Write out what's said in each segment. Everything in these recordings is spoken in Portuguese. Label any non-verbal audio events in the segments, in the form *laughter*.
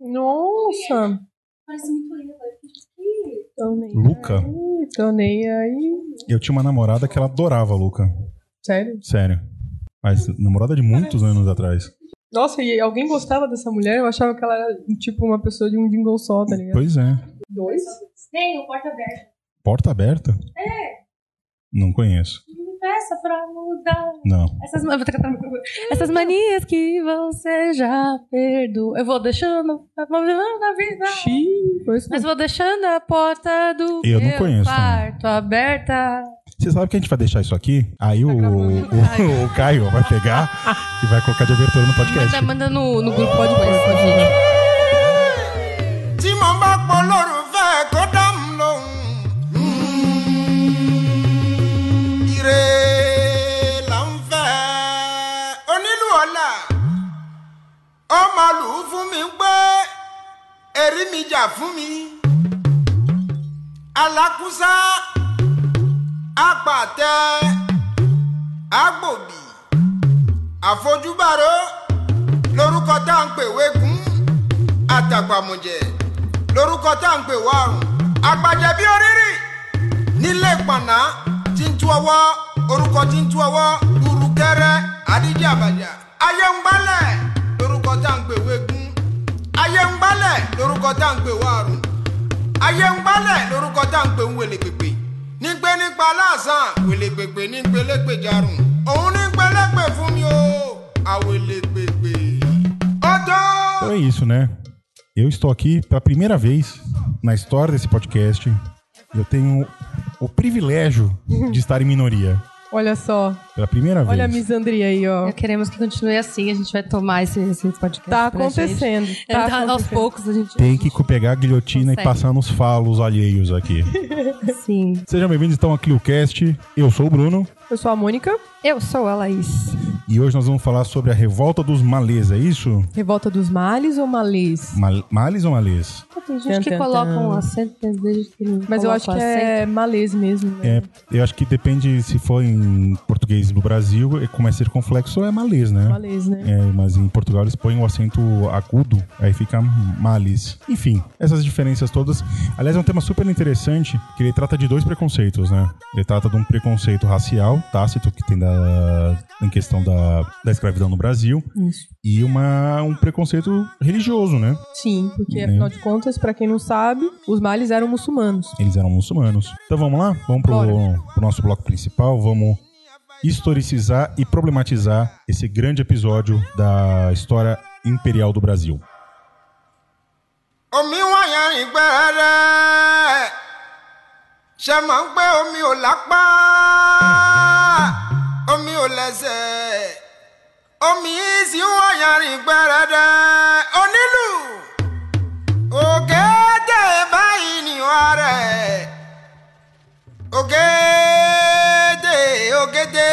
Nossa! Parece muito nem Luca? aí, tô nem aí. Eu tinha uma namorada que ela adorava a Luca. Sério? Sério. Mas namorada de muitos anos atrás. Nossa, e alguém gostava dessa mulher? Eu achava que ela era tipo uma pessoa de um jingle só, tá ligado? Pois é. Dois? Tem o porta aberta. Porta aberta? É. Não conheço. Me peça pra mudar. Não. Essas, eu vou cantar no- Essas manias que você já perdoou. Eu vou deixando. eu Vou vivendo a vida. Xiii, Mas vou deixando a porta do Eu não meu conheço quarto aberta. Você sabe que a gente vai deixar isso aqui? Aí o, o, o Caio vai pegar e vai colocar de abertura no podcast. Manda, manda no, no grupo, pode pôr, pode ir. Lù ú fún mi pé erí mi jà fún mi. Alákúsá apàtẹ agbòbí àfojúbàrò lórúkọ tá à ń pè wégún àtàgbàmùjẹ lórúkọ tá à ń pè wárùn. Àgbàjẹ bí tá à ń pè wégún ayé ń gbálẹ̀ lórúkọ tá à ń pè wárùn ayé ń gbálẹ̀ lórúkọ tá à ń òun ní gbélépè mi o àwèlé pèpè. Então é isso, né? Eu estou aqui pela primeira vez na história desse podcast. Eu tenho o privilégio de estar em minoria. Olha só. Pela primeira vez. Olha a misandria aí, ó. Queremos que continue assim, a gente vai tomar esse, esse podcast. Tá pra acontecendo. Gente. Tá É, aos acontecendo. poucos a gente. Tem que pegar a guilhotina Consegue. e passar nos falos alheios aqui. *laughs* Sim. Sejam bem-vindos então ao ClioCast. Eu sou o Bruno Eu sou a Mônica. Eu sou a Laís. e hoje nós vamos falar sobre a revolta dos malês, é isso? Revolta dos Males ou Malês? Mal males ou malês? Tem gente que coloca um acento, tem gente que não Mas eu acho que é Malês mesmo, né? É, eu acho que depende se for em português do Brasil, como é circunflexo, é malês, né? Malês, né? É, mas em Portugal eles põem o acento agudo, aí fica malis. Enfim, essas diferenças todas. Aliás, é um tema super interessante, que ele trata de dois preconceitos, né? Ele trata de um preconceito racial, tácito, que tem da, em questão da, da escravidão no Brasil, Isso. e uma, um preconceito religioso, né? Sim, porque Né? afinal de contas, pra quem não sabe, os Males eram muçulmanos. Eles eram muçulmanos. Então vamos lá? Vamos pro, Bora. pro nosso bloco principal, vamos historicizar e problematizar esse grande episódio da história imperial do Brasil. omi ògèdè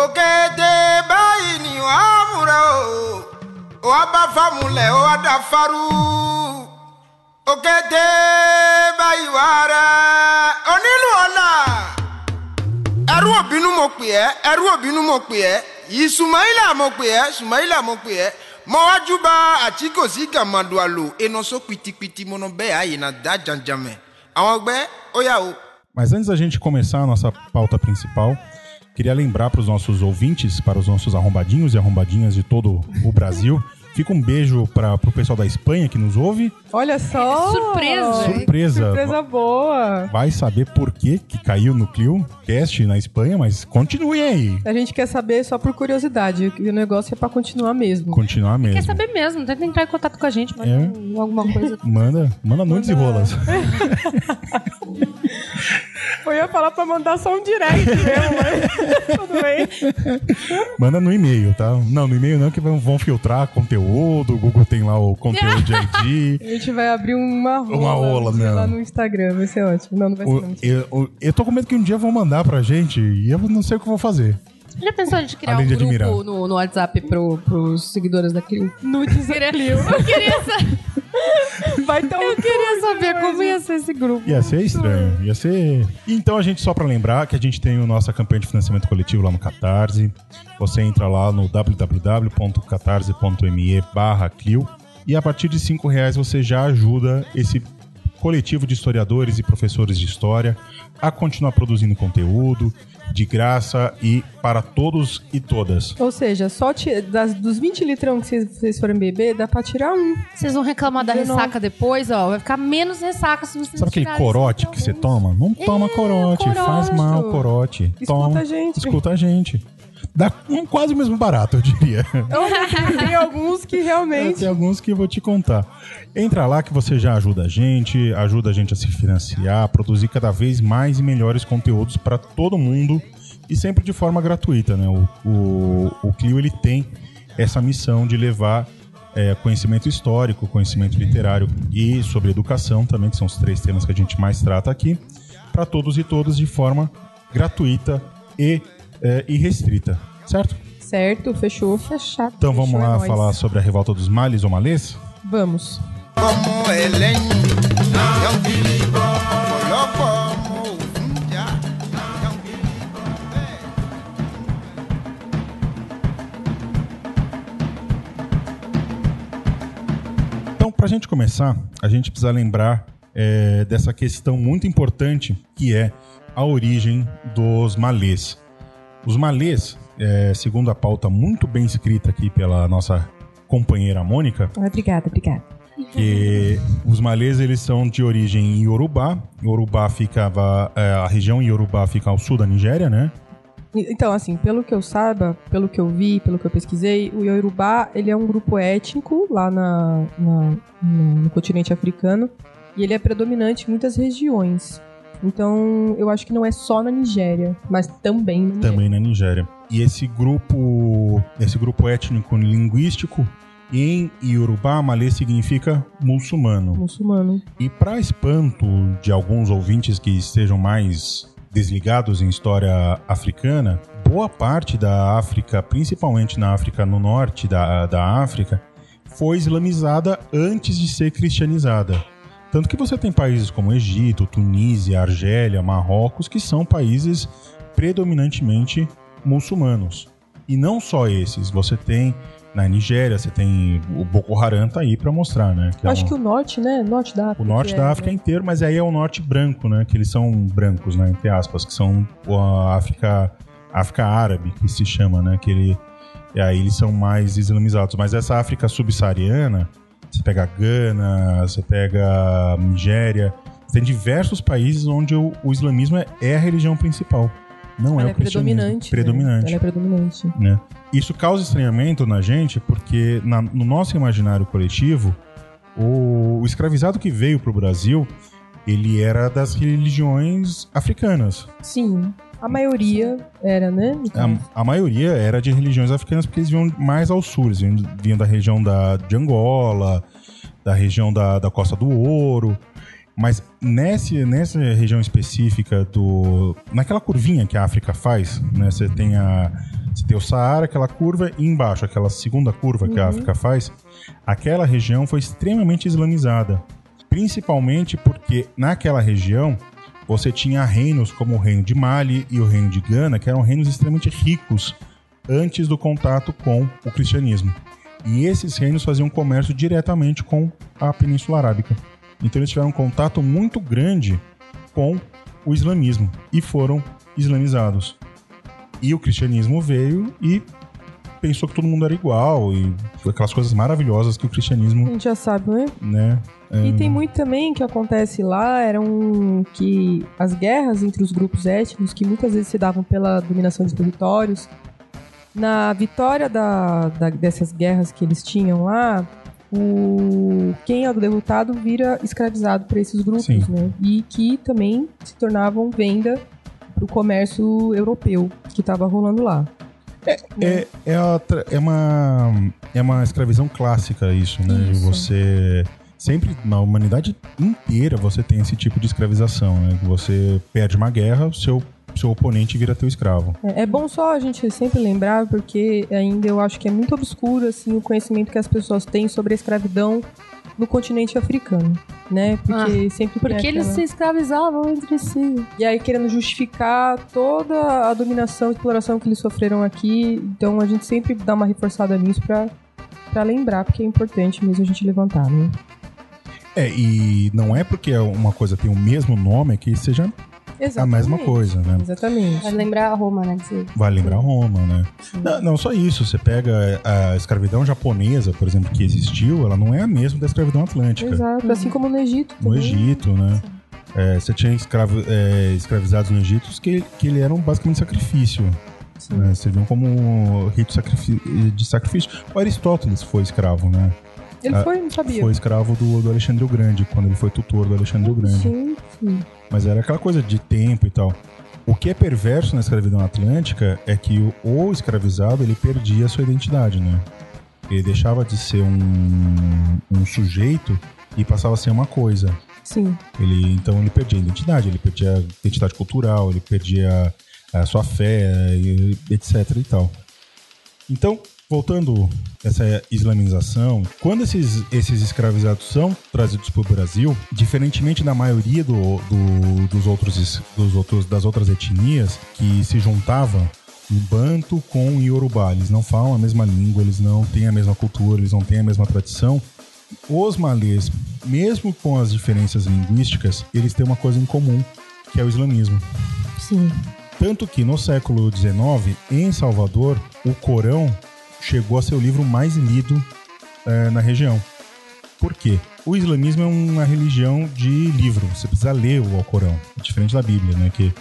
ògèdè báyìí ni wọ́n múra o. Wàá bá fámúlẹ̀ wá dá farú ògèdè báyìí wà rẹ̀. Onílù ọ̀la ẹrú òbínú mo pè ẹ́ ẹrú òbínú mo pè ẹ́. Yìí sùmáìlà mo pè ẹ́ sùmáìlà mo pè ẹ́. Mo wájú bá àtìkòsí gàmàdù àlò enoso pitipiti mo nọ bẹ́ẹ̀ àyè náà dá jàǹjàmẹ̀. Àwọn ọgbẹ́ ó yà o. Mas antes da gente começar a nossa pauta principal, queria lembrar para os nossos ouvintes, para os nossos arrombadinhos e arrombadinhas de todo o Brasil, fica um beijo para o pessoal da Espanha que nos ouve. Olha só! Surpresa. Surpresa! Surpresa boa! Vai saber por que que caiu no Clio Cast na Espanha, mas continue aí. A gente quer saber só por curiosidade. O negócio é pra continuar mesmo. Continuar mesmo. Quer saber mesmo, tenta entrar em contato com a gente, manda É. um- alguma coisa. Manda, manda nudes e rolas. *laughs* Eu ia falar pra mandar só um direct mesmo, mas *laughs* tudo bem. Manda no e-mail, tá? Não, no e-mail não, que vão, vão filtrar conteúdo. O Google tem lá o conteúdo de ID. *laughs* A gente vai abrir uma rola, Uma rola, né? lá no Instagram, vai ser ótimo. Não, não vai ser O- não. eu, eu tô com medo que um dia vão mandar pra gente e eu não sei o que eu vou fazer. Já pensou a gente criar Além um grupo no, no WhatsApp pro, pros seguidores da Clio? Nudes Queria- Eu queria essa. *laughs* Vai ter um Eu queria saber como ia ser esse grupo. Ia ser estranho, ia ser. Então a gente, só pra lembrar que a gente tem a nossa campanha de financiamento coletivo lá no Catarse. Você entra lá no www.catarse.me barra Clio e a partir de 5 reais você já ajuda esse coletivo de historiadores e professores de história a continuar produzindo conteúdo de graça e para todos e todas. Ou seja, só das, dos 20 litrão que vocês, forem beber, dá pra tirar um. Vocês vão reclamar da 19. ressaca depois, ó. Vai ficar menos ressaca se vocês Sabe aquele corote que você toma? Não toma corote, corote. faz mal corote. Escuta toma, a gente. Escuta a gente. Dá um, quase o mesmo barato, eu diria. Tem alguns que realmente. Tem alguns que eu vou te contar. Entra lá que você já ajuda a gente, ajuda a gente a se financiar, a produzir cada vez mais e melhores conteúdos para todo mundo e sempre de forma gratuita, né? O, o, o Clio ele tem essa missão de levar é, conhecimento histórico, conhecimento literário e sobre educação também, que são os três temas que a gente mais trata aqui, para todos e todas de forma gratuita e é, irrestrita, certo? Certo, fechou. Fechado. Então vamos Fechou, é lá nóis. falar sobre a revolta dos males ou malês? Vamos. bọ̀ bẹ́ẹ̀. Então, para a gente começar, a gente precisa lembrar é, dessa questão muito importante que é a origem dos malês. Os malês, é, segundo a pauta muito bem escrita aqui pela nossa companheira Mônica, Ah, obrigada, obrigada. que os malês eles são de origem iorubá. Iorubá ficava é, a região iorubá fica ao sul da Nigéria, né? Então, assim, pelo que eu saiba, pelo que eu vi, pelo que eu pesquisei, o Yorubá, ele é um grupo étnico lá na, na- no, no continente africano e ele é predominante em muitas regiões. Então, eu acho que não é só na Nigéria, mas também na Nigéria. também na Nigéria. E esse grupo, esse grupo étnico linguístico em Yorubá, malê significa muçulmano. Muçulmano. E para espanto de alguns ouvintes que estejam mais desligados em história africana, boa parte da África, principalmente na África no norte da, da África, foi islamizada antes de ser cristianizada. Tanto que você tem países como Egito, Tunísia, Argélia, Marrocos, que são países predominantemente muçulmanos. E não só esses, você tem na Nigéria, você tem o Boko Haram tá aí para mostrar, né? Eu é acho um- que o norte, né? Norte da África. o norte que da é, África né? inteiro, mas aí é o norte branco, né? Que eles são brancos, né? Entre aspas, que são a África, África árabe, que se chama, né? Que ele, e aí eles são mais islamizados. Mas essa África subsaariana, você pega Gana, você pega Nigéria, tem diversos países onde o, o islamismo é, é a religião principal. Não Ela é é o cristianismo. predominante. né? Predominante Ela é predominante. né? Isso causa estranhamento na gente porque na- no nosso imaginário coletivo, o, o escravizado que veio para o Brasil, ele era das religiões africanas. Sim. A maioria era, né? Então, A, a maioria era de religiões africanas porque eles vinham mais ao sul, eles vinham, vinham da região da, de Angola, da região da, da Costa do Ouro. Mas nesse, nessa região específica do. Naquela curvinha que a África faz, né? Você tem a. Você tem o Saara, aquela curva, e embaixo, aquela segunda curva que a África faz, aquela região foi extremamente islamizada. Principalmente porque naquela região você tinha reinos como o reino de Mali e o reino de Gana, que eram reinos extremamente ricos antes do contato com o cristianismo. E esses reinos faziam comércio diretamente com a Península Arábica. Então eles tiveram um contato muito grande com o islamismo e foram islamizados. E o cristianismo veio e pensou que todo mundo era igual e aquelas coisas maravilhosas que o a cristianismo, gente já sabe, né? né? E tem muito também que acontece lá, eram que as guerras entre os grupos étnicos, que muitas vezes se davam pela dominação de territórios, na vitória da, da- dessas guerras que eles tinham lá, o, quem é o derrotado vira escravizado para esses grupos, Sim. né? E que também se tornavam venda para o comércio europeu que estava rolando lá. É, é, a tra- é uma, é uma escravidão clássica isso, né? De Isso. Você sempre na humanidade inteira você tem esse tipo de escravização, né? Você perde uma guerra, o seu seu oponente vira teu escravo. É, é bom só a gente sempre lembrar, porque ainda eu acho que é muito obscuro assim, o conhecimento que as pessoas têm sobre a escravidão no continente africano, né? Porque sempre tem Porque eles aquela- se escravizavam entre si. E aí querendo justificar toda a dominação e exploração que eles sofreram aqui. Então a gente sempre dá uma reforçada nisso pra, pra lembrar, porque é importante mesmo a gente levantar, né? É, e não é porque uma coisa tem o mesmo nome que seja a mesma coisa, né? Exatamente. Vai lembrar a Roma, né? Vai lembrar Roma, né? Não, não, só isso. Você pega a escravidão japonesa, por exemplo, que existiu, ela não é a mesma da escravidão atlântica. Exato, assim como no Egito. No também. Egito, né? É, você tinha escravo, é, escravizados no Egito que, que ele eram basicamente sacrifício. Né? Serviam como rito sacrifi- de sacrifício. O Aristóteles foi escravo, né? Ele Ah, foi, não sabia. Foi escravo do, do Alexandre o Grande, quando ele foi tutor do Alexandre o Grande. Sim, sim. Mas era aquela coisa de tempo e tal. O que é perverso na escravidão atlântica é que o, o escravizado ele perdia a sua identidade, né? Ele deixava de ser um, um sujeito e passava a ser uma coisa. Sim. Ele, então ele perdia a identidade, ele perdia a identidade cultural, ele perdia a sua fé, e- etc e tal. Então, voltando a essa islamização, quando esses, esses escravizados são trazidos para o Brasil, diferentemente da maioria do, do- dos outros, dos outros, das outras etnias que se juntavam em Banto com Yorubá, eles não falam a mesma língua, eles não têm a mesma cultura, eles não têm a mesma tradição. Os malês, mesmo com as diferenças linguísticas, eles têm uma coisa em comum, que é o islamismo. Sim. Tanto que no século XIX, em Salvador, o Corão chegou a ser o livro mais lido eh, na região. Por quê? O islamismo é uma religião de livro. Você precisa ler o Alcorão. Diferente da Bíblia, né? Que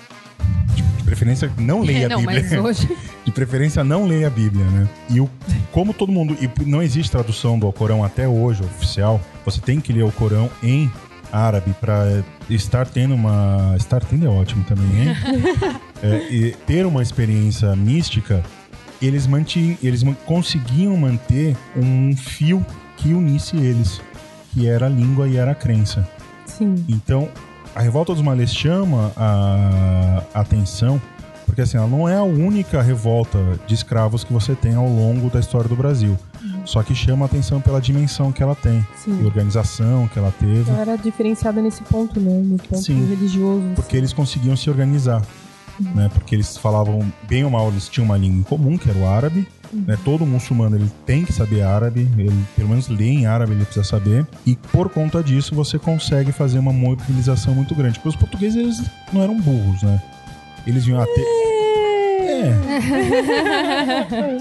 de de preferência não leia *laughs* a não, Bíblia. hoje. *laughs* De preferência não leia a Bíblia, né? E o, como todo mundo. E não existe tradução do Alcorão até hoje, oficial. Você tem que ler o Corão em árabe para estar tendo uma. Estar tendo é ótimo também, hein? *laughs* É, e ter uma experiência mística, eles, mantinham, eles conseguiam manter um fio que unisse eles, que era a língua e era a crença. Sim. Então, a revolta dos malês chama a atenção, porque assim, ela não é a única revolta de escravos que você tem ao longo da história do Brasil. Só que chama a atenção pela dimensão que ela tem, e Sim. organização que ela teve, Ela era diferenciada nesse ponto, né? No ponto Sim. religioso. porque eles conseguiam se organizar. Né, porque eles falavam, bem ou mal, eles tinham uma língua em comum, que era o árabe. Né, todo muçulmano ele tem que saber árabe, ele pelo menos ler em árabe ele precisa saber. E por conta disso você consegue fazer uma mobilização muito grande. Porque os portugueses eles não eram burros, né? Eles vinham até. É.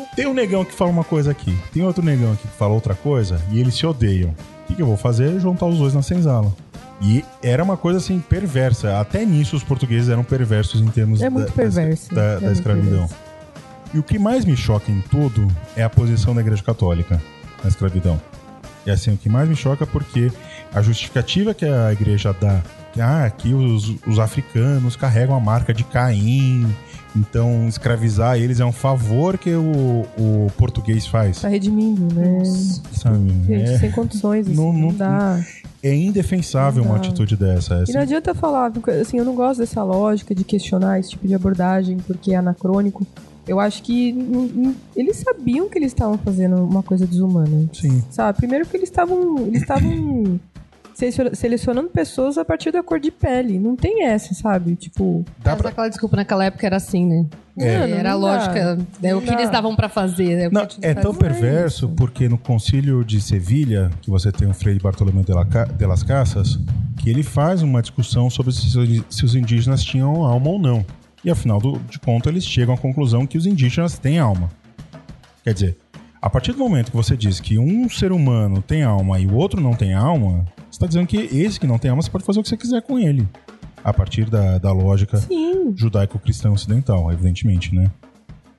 *laughs* Tem um negão que fala uma coisa aqui, tem outro negão aqui que fala outra coisa, e eles se odeiam. O que, que eu vou fazer? Juntar os dois na senzala. E era uma coisa assim perversa. Até nisso os portugueses eram perversos em termos É muito da, perverso. da, É da muito escravidão. perverso. E o que mais me choca em tudo é a posição da Igreja Católica na escravidão. E assim, o que mais me choca é porque a justificativa que a igreja dá, que ah, aqui os, os africanos carregam a marca de Caim, então escravizar eles é um favor que o, o português faz. Tá redimindo, né? Sabe? Gente, É, sem condições, assim, Não- não, não- dá. é indefensável Não uma atitude dessa. E Assim, não adianta falar, assim, eu não gosto dessa lógica de questionar esse tipo de abordagem porque é anacrônico. Eu acho que eles sabiam que eles estavam fazendo uma coisa desumana. Sim. Sabe? Primeiro que eles estavam. Eles estavam selecionando pessoas a partir da cor de pele. Não tem essa, sabe? Tipo. Dá pra- aquela desculpa naquela época era assim, né? É. era a não dá. lógica. É o que Não eles davam pra fazer. É, que Não, é tão perverso porque no concílio de Sevilha, que você tem o Frei Bartolomeu de, la Ca- de las Casas, que ele faz uma discussão sobre se, se os indígenas tinham alma ou não. E afinal do- de contas, eles chegam à conclusão que os indígenas têm alma. Quer dizer, a partir do momento que você diz que um ser humano tem alma e o outro não tem alma, está dizendo que esse que não tem alma, você pode fazer o que você quiser com ele. A partir da, da lógica judaico-cristã ocidental, evidentemente, né?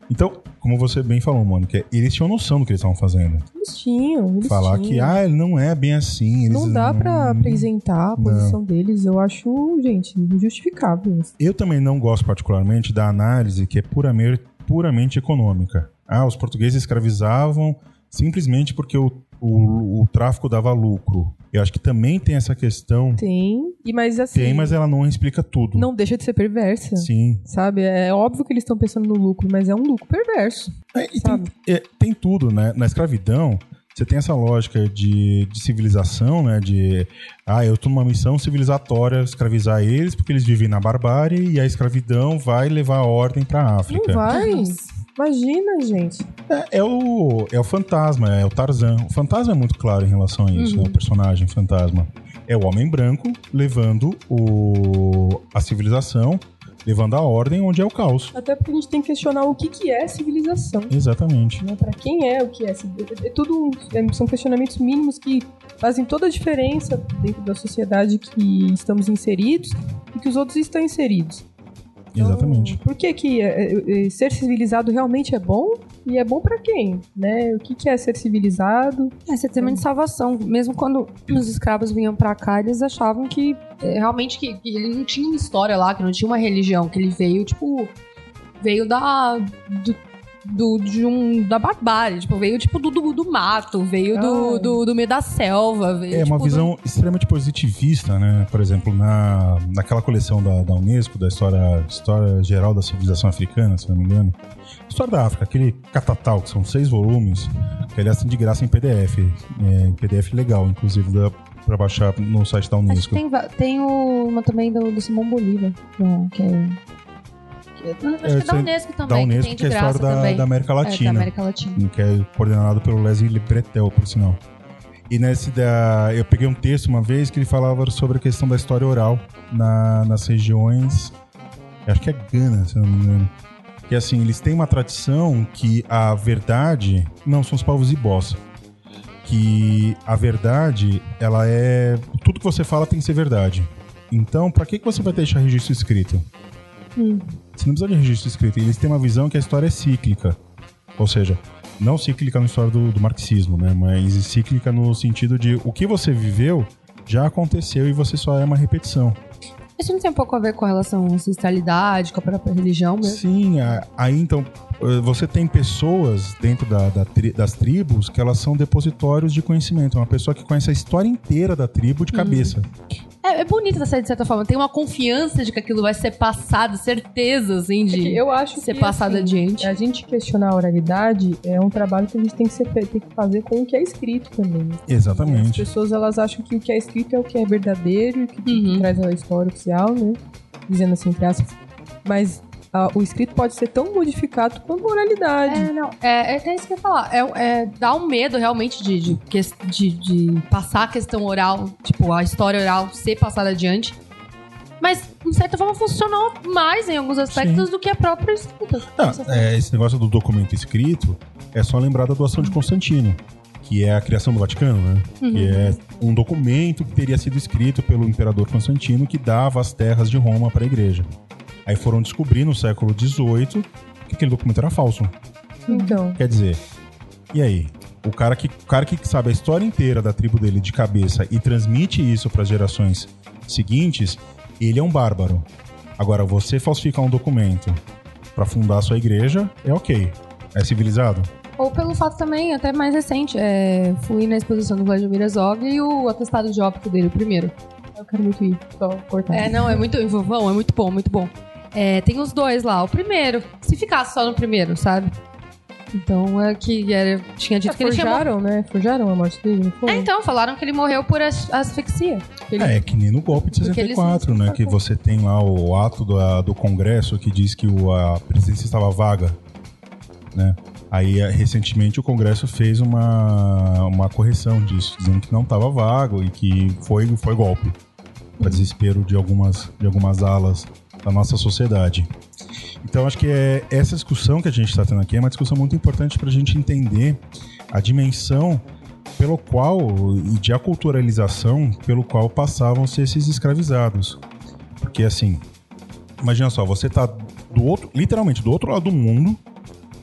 Então, como você bem falou, Mônica, eles tinham noção do que eles estavam fazendo. Eles tinham. Eles Falar tinham. que, ah, ele não é bem assim. Não dá pra, pra isentar a posição deles. Eu acho, gente, injustificável. Eu também não gosto particularmente da análise que é puramente, puramente econômica. Ah, os portugueses escravizavam simplesmente porque o, o, o tráfico dava lucro. Eu acho que também tem essa questão. Tem. E mas assim. Tem, mas ela não explica tudo. Não deixa de ser perversa. Sim. Sabe? É óbvio que eles estão pensando no lucro, mas é um lucro perverso. É, e tem, é, tem tudo, né? Na escravidão, você tem essa lógica de, de civilização, né? De, ah, eu tô numa missão civilizatória, escravizar eles, porque eles vivem na barbárie e a escravidão vai levar a ordem pra África. Não vai. Imagina, gente. É, é o, é o fantasma, é o Tarzan. O fantasma é muito claro em relação a isso, né? O personagem fantasma. É o homem branco levando o, a civilização, levando a ordem onde é o caos. Até porque a gente tem que questionar o que, que é civilização. Exatamente. Né? Para quem é o que é civilização. É tudo, é- são questionamentos mínimos que fazem toda a diferença dentro da sociedade que estamos inseridos e que os outros estão inseridos. Então, Exatamente. Por que, que é, é, é, ser civilizado realmente é bom? E é bom para quem? Né? O que, que é ser civilizado? É, sistema de salvação. Mesmo quando os escravos vinham pra cá, eles achavam que realmente que, que ele não tinha uma história lá, que não tinha uma religião, que ele veio, tipo, veio da. Do, do- de um, da barbárie, tipo, veio tipo do, do, do mato, veio do, Ah. do, do meio da selva. Veio, É uma tipo, visão extremamente positivista, né? Por exemplo, na, naquela coleção da, da Unesco, da história, história geral da civilização africana, se não me engano. História da África, aquele catatal, que são seis volumes, que aliás tem de graça em PDF. É, em PDF legal, inclusive, dá pra baixar no site da Unesco. tem, tem uma também do, do Simão Bolívar, que é. É- acho que é da sei- Unesco também. da Unesco, tem que é história da, da América É, da Latina. América Latina. que é coordenado pelo Leslie Bretel, por sinal. E nesse da, eu peguei um texto uma vez que ele falava sobre a questão da história oral na- nas regiões, acho que é Gana, se não me engano. Que assim, eles têm uma tradição que a verdade, não, são os povos ibós, que a verdade, ela é, tudo que você fala tem que ser verdade. Então, pra que, que você vai deixar registro escrito? Você não precisa de registro escrito. Eles têm uma visão que a história é cíclica. Ou seja, não cíclica na história do, do marxismo, né? Mas cíclica no sentido de o que você viveu já aconteceu e você só é uma repetição. Isso não tem um pouco a ver com a relação à ancestralidade, com a própria religião mesmo? Sim, aí então eh, você tem pessoas dentro da- da tri- das tribos que elas são depositórios de conhecimento. É uma pessoa que conhece a história inteira da tribo de cabeça. É, é bonito dessa de certa forma. Tem uma confiança de que aquilo vai ser passado, certeza, assim, de Eu acho ser que, passado assim, adiante. A gente questionar a oralidade é um trabalho que a gente tem que, ser, tem que fazer com o que é escrito também. As Exatamente. pessoas elas acham que o que é escrito é o que é verdadeiro e que, que Uhum. traz a história oficial, né? Dizendo assim, entre aspas. Mas ah, o escrito pode ser tão modificado quanto a oralidade. É, não. É, é até isso que eu ia falar. É, é, dá um medo realmente de, de, de, de passar a questão oral, tipo, a história oral ser passada adiante. Mas, de certa forma, funcionou mais em alguns aspectos Sim. do que a própria escrita. Ah, é, esse negócio do documento escrito é só lembrar da doação de Constantino, que é a criação do Vaticano, né? Que é um documento que teria sido escrito pelo imperador Constantino que dava as terras de Roma para a igreja. Aí foram descobrir no século XVIII que aquele documento era falso. Então, Quer dizer, e aí? O cara que, o cara que sabe a história inteira da tribo dele de cabeça e transmite isso para as gerações seguintes, ele é um bárbaro. Agora, você falsificar um documento para fundar a sua igreja, é ok. É civilizado? Ou pelo fato também, até mais recente, é, fui na exposição do Vladimir Herzog e o atestado de óbito dele, o primeiro. eu quero muito ir. Só cortar. É, não, é muito bom, é muito bom, muito bom. É, tem os dois lá. O primeiro, se ficasse só no primeiro, sabe? Então é que era, tinha dito que ele tinha. Forjaram, né? Forjaram a morte dele, não foi? É, então, falaram que ele morreu por as- asfixia. Ele- É, que nem no golpe de Porque eles 64, não- né? Que você tem lá o ato do, do Congresso que diz que o- a presidência estava vaga, né? Aí, eh, recentemente, o Congresso fez uma, uma correção disso, dizendo que não estava vago e que foi, foi golpe. Para desespero de algumas, de algumas alas da nossa sociedade. Então, acho que é, essa discussão que a gente está tendo aqui é uma discussão muito importante para a gente entender a dimensão pelo qual, e de aculturalização pelo qual passavam-se esses escravizados. Porque, assim, imagina só, você tá do outro, literalmente do outro lado do mundo,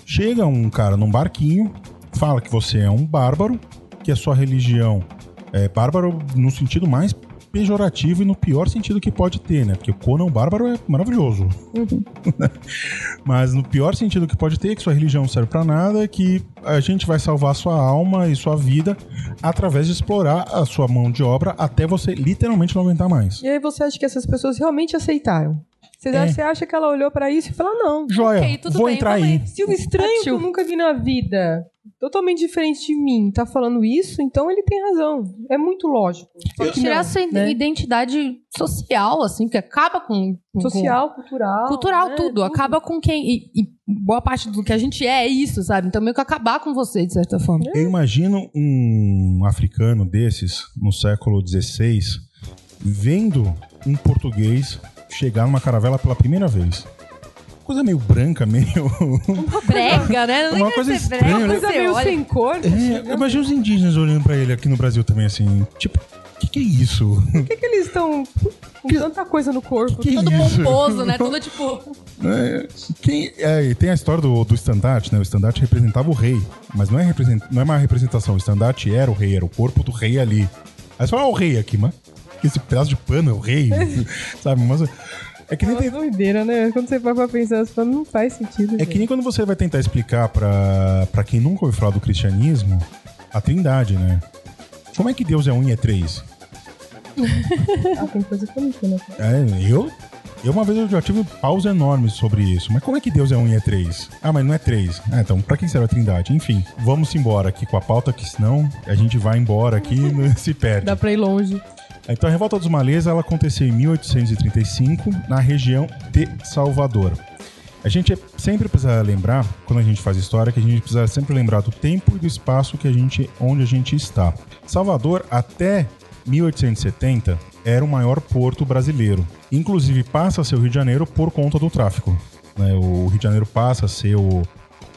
chega um cara num barquinho, fala que você é um bárbaro, que a sua religião é bárbaro no sentido mais pejorativo e no pior sentido que pode ter, né? Porque o Conan bárbaro é maravilhoso. *laughs* Mas no pior sentido que pode ter, que sua religião não serve pra nada, que a gente vai salvar sua alma e sua vida através de explorar a sua mão de obra até você literalmente não aguentar mais. E aí você acha que essas pessoas realmente aceitaram? Você, É. você acha que ela olhou pra isso e falou, não. Joia, Ok, tudo vou bem, entrar aí. Se o estranho que eu nunca vi na vida, totalmente diferente de mim, tá falando isso, então ele tem razão. É muito lógico. Que Tirar não, sua né? identidade social, assim, que acaba com. com- Social, cultural. com- cultural, né? tudo. Acaba com quem. E, e boa parte do que a gente é é isso, sabe? Então meio que acabar com você, de certa forma. Eu imagino um africano desses, no século XVI, vendo um português chegar numa caravela pela primeira vez. Coisa meio branca, *laughs* meio. Brega, né? Não Uma coisa que estranha, né? Coisa você meio olha. sem cor. É, eu imagino os indígenas olhando pra ele aqui no Brasil também, assim. Tipo, o que, que é isso? Por que, que eles estão com tanta coisa no corpo? Que Todo isso? pomposo, né? Todo tipo. *laughs* É, quem, é, e tem a história do, do estandarte, né? O estandarte representava o rei, mas não é, represent, não é uma representação. O estandarte era o rei, era o corpo do rei ali. Aí você fala, ah, o rei aqui, mas que esse pedaço de pano é o rei, *laughs* sabe? Mas é que nem É tem, doideira, né? Quando você vai pra pensar, você fala, não faz sentido. é que nem quando você vai tentar explicar pra, pra quem nunca ouviu falar do cristianismo a trindade, né? Como é que Deus é um e é três? *laughs* Ah, tem coisa que eu não entendo. É, eu, eu uma vez eu já tive paus enormes sobre isso. Mas como é que Deus é um e é três? Ah, mas não é três. Ah, então pra que serve a trindade? Enfim, vamos embora aqui com a pauta, que senão a gente vai embora aqui e *laughs* não se perde. Dá pra ir longe. Então a Revolta dos Malês ela aconteceu em 1835 na região de Salvador. A gente sempre precisa lembrar, quando a gente faz história, que a gente precisa sempre lembrar do tempo e do espaço que a gente, onde a gente está. Salvador, até 1870, era o maior porto brasileiro. Inclusive passa a ser o Rio de Janeiro por conta do tráfico. né? O Rio de Janeiro passa a ser o,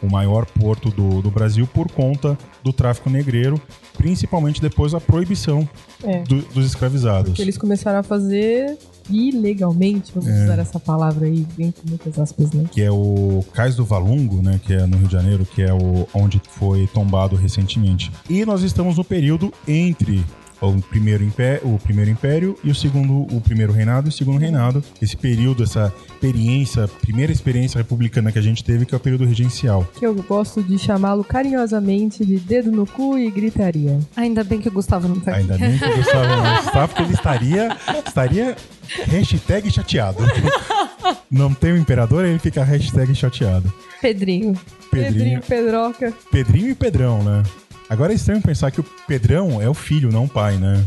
o maior porto do, do Brasil por conta do tráfico negreiro, principalmente depois da proibição É. do- dos escravizados. Que eles começaram a fazer ilegalmente, vamos É. usar essa palavra aí, entre muitas aspas, né? Que é o Cais do Valungo, né? Que é no Rio de Janeiro, que é o, onde foi tombado recentemente. E nós estamos no período entre o primeiro, império, o primeiro império e o segundo, o primeiro reinado e o segundo reinado. Esse período, essa experiência, primeira experiência republicana que a gente teve, que é o período regencial. Que eu gosto de chamá-lo carinhosamente de dedo no cu e gritaria. Ainda bem que o Gustavo não tá aqui. Ainda bem que o Gustavo não está, porque *laughs* ele estaria, estaria hashtag chateado. Não tem o imperador, ele fica hashtag chateado. Pedrinho. Pedrinho, Pedrinho, Pedroca. Pedrinho e Pedrão, né? Agora é estranho pensar que o Pedrão é o filho, não o pai, né?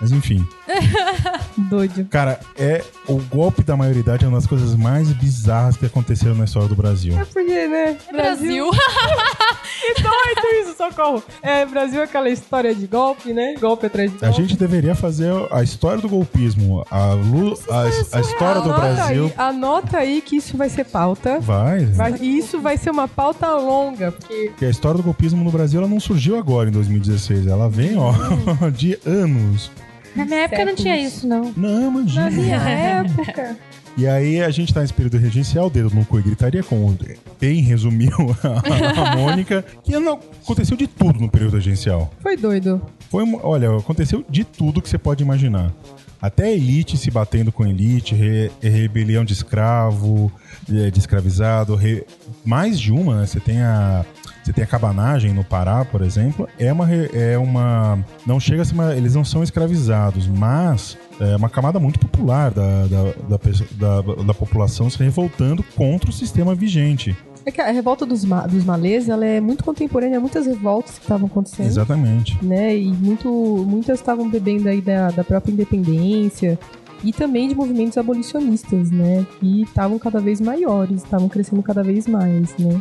Mas enfim. *laughs* Doido. Cara, é o golpe da maioridade é uma das coisas mais bizarras que aconteceram na história do Brasil. É porque, né? Brasil. Que *laughs* doido isso, socorro. É, Brasil é aquela história de golpe, né? Golpe atrás de golpe. A gente deveria fazer a história do golpismo, a, lu- a, a história do Anota Brasil. Aí, anota aí que isso vai ser pauta. Vai. Vai- e isso vai ser uma pauta longa, porque Porque a história do golpismo no Brasil ela não surgiu agora em 2016. Ela vem, ó, *laughs* de anos. Na minha época não tinha isso, não. Não, na imagina. minha *laughs* época. E aí a gente tá nesse período regencial, dedo no cu e gritaria, como bem resumiu *laughs* a, a Mônica, que não, aconteceu de tudo no período regencial. Foi doido. Foi, olha, aconteceu de tudo que você pode imaginar. Até elite se batendo com elite, re- rebelião de escravo, de escravizado, re- mais de uma, né? Você tem a você tem a cabanagem no Pará, por exemplo, é uma é uma não chega a ser uma, eles não são escravizados, mas é uma camada muito popular da, da, da, da- da população se revoltando contra o sistema vigente. É que a revolta dos, ma dos malês, ela é muito contemporânea a muitas revoltas que estavam acontecendo. Exatamente. né? E muito, muitas estavam bebendo aí da, da própria independência e também de movimentos abolicionistas, né? Que estavam cada vez maiores, estavam crescendo cada vez mais, né?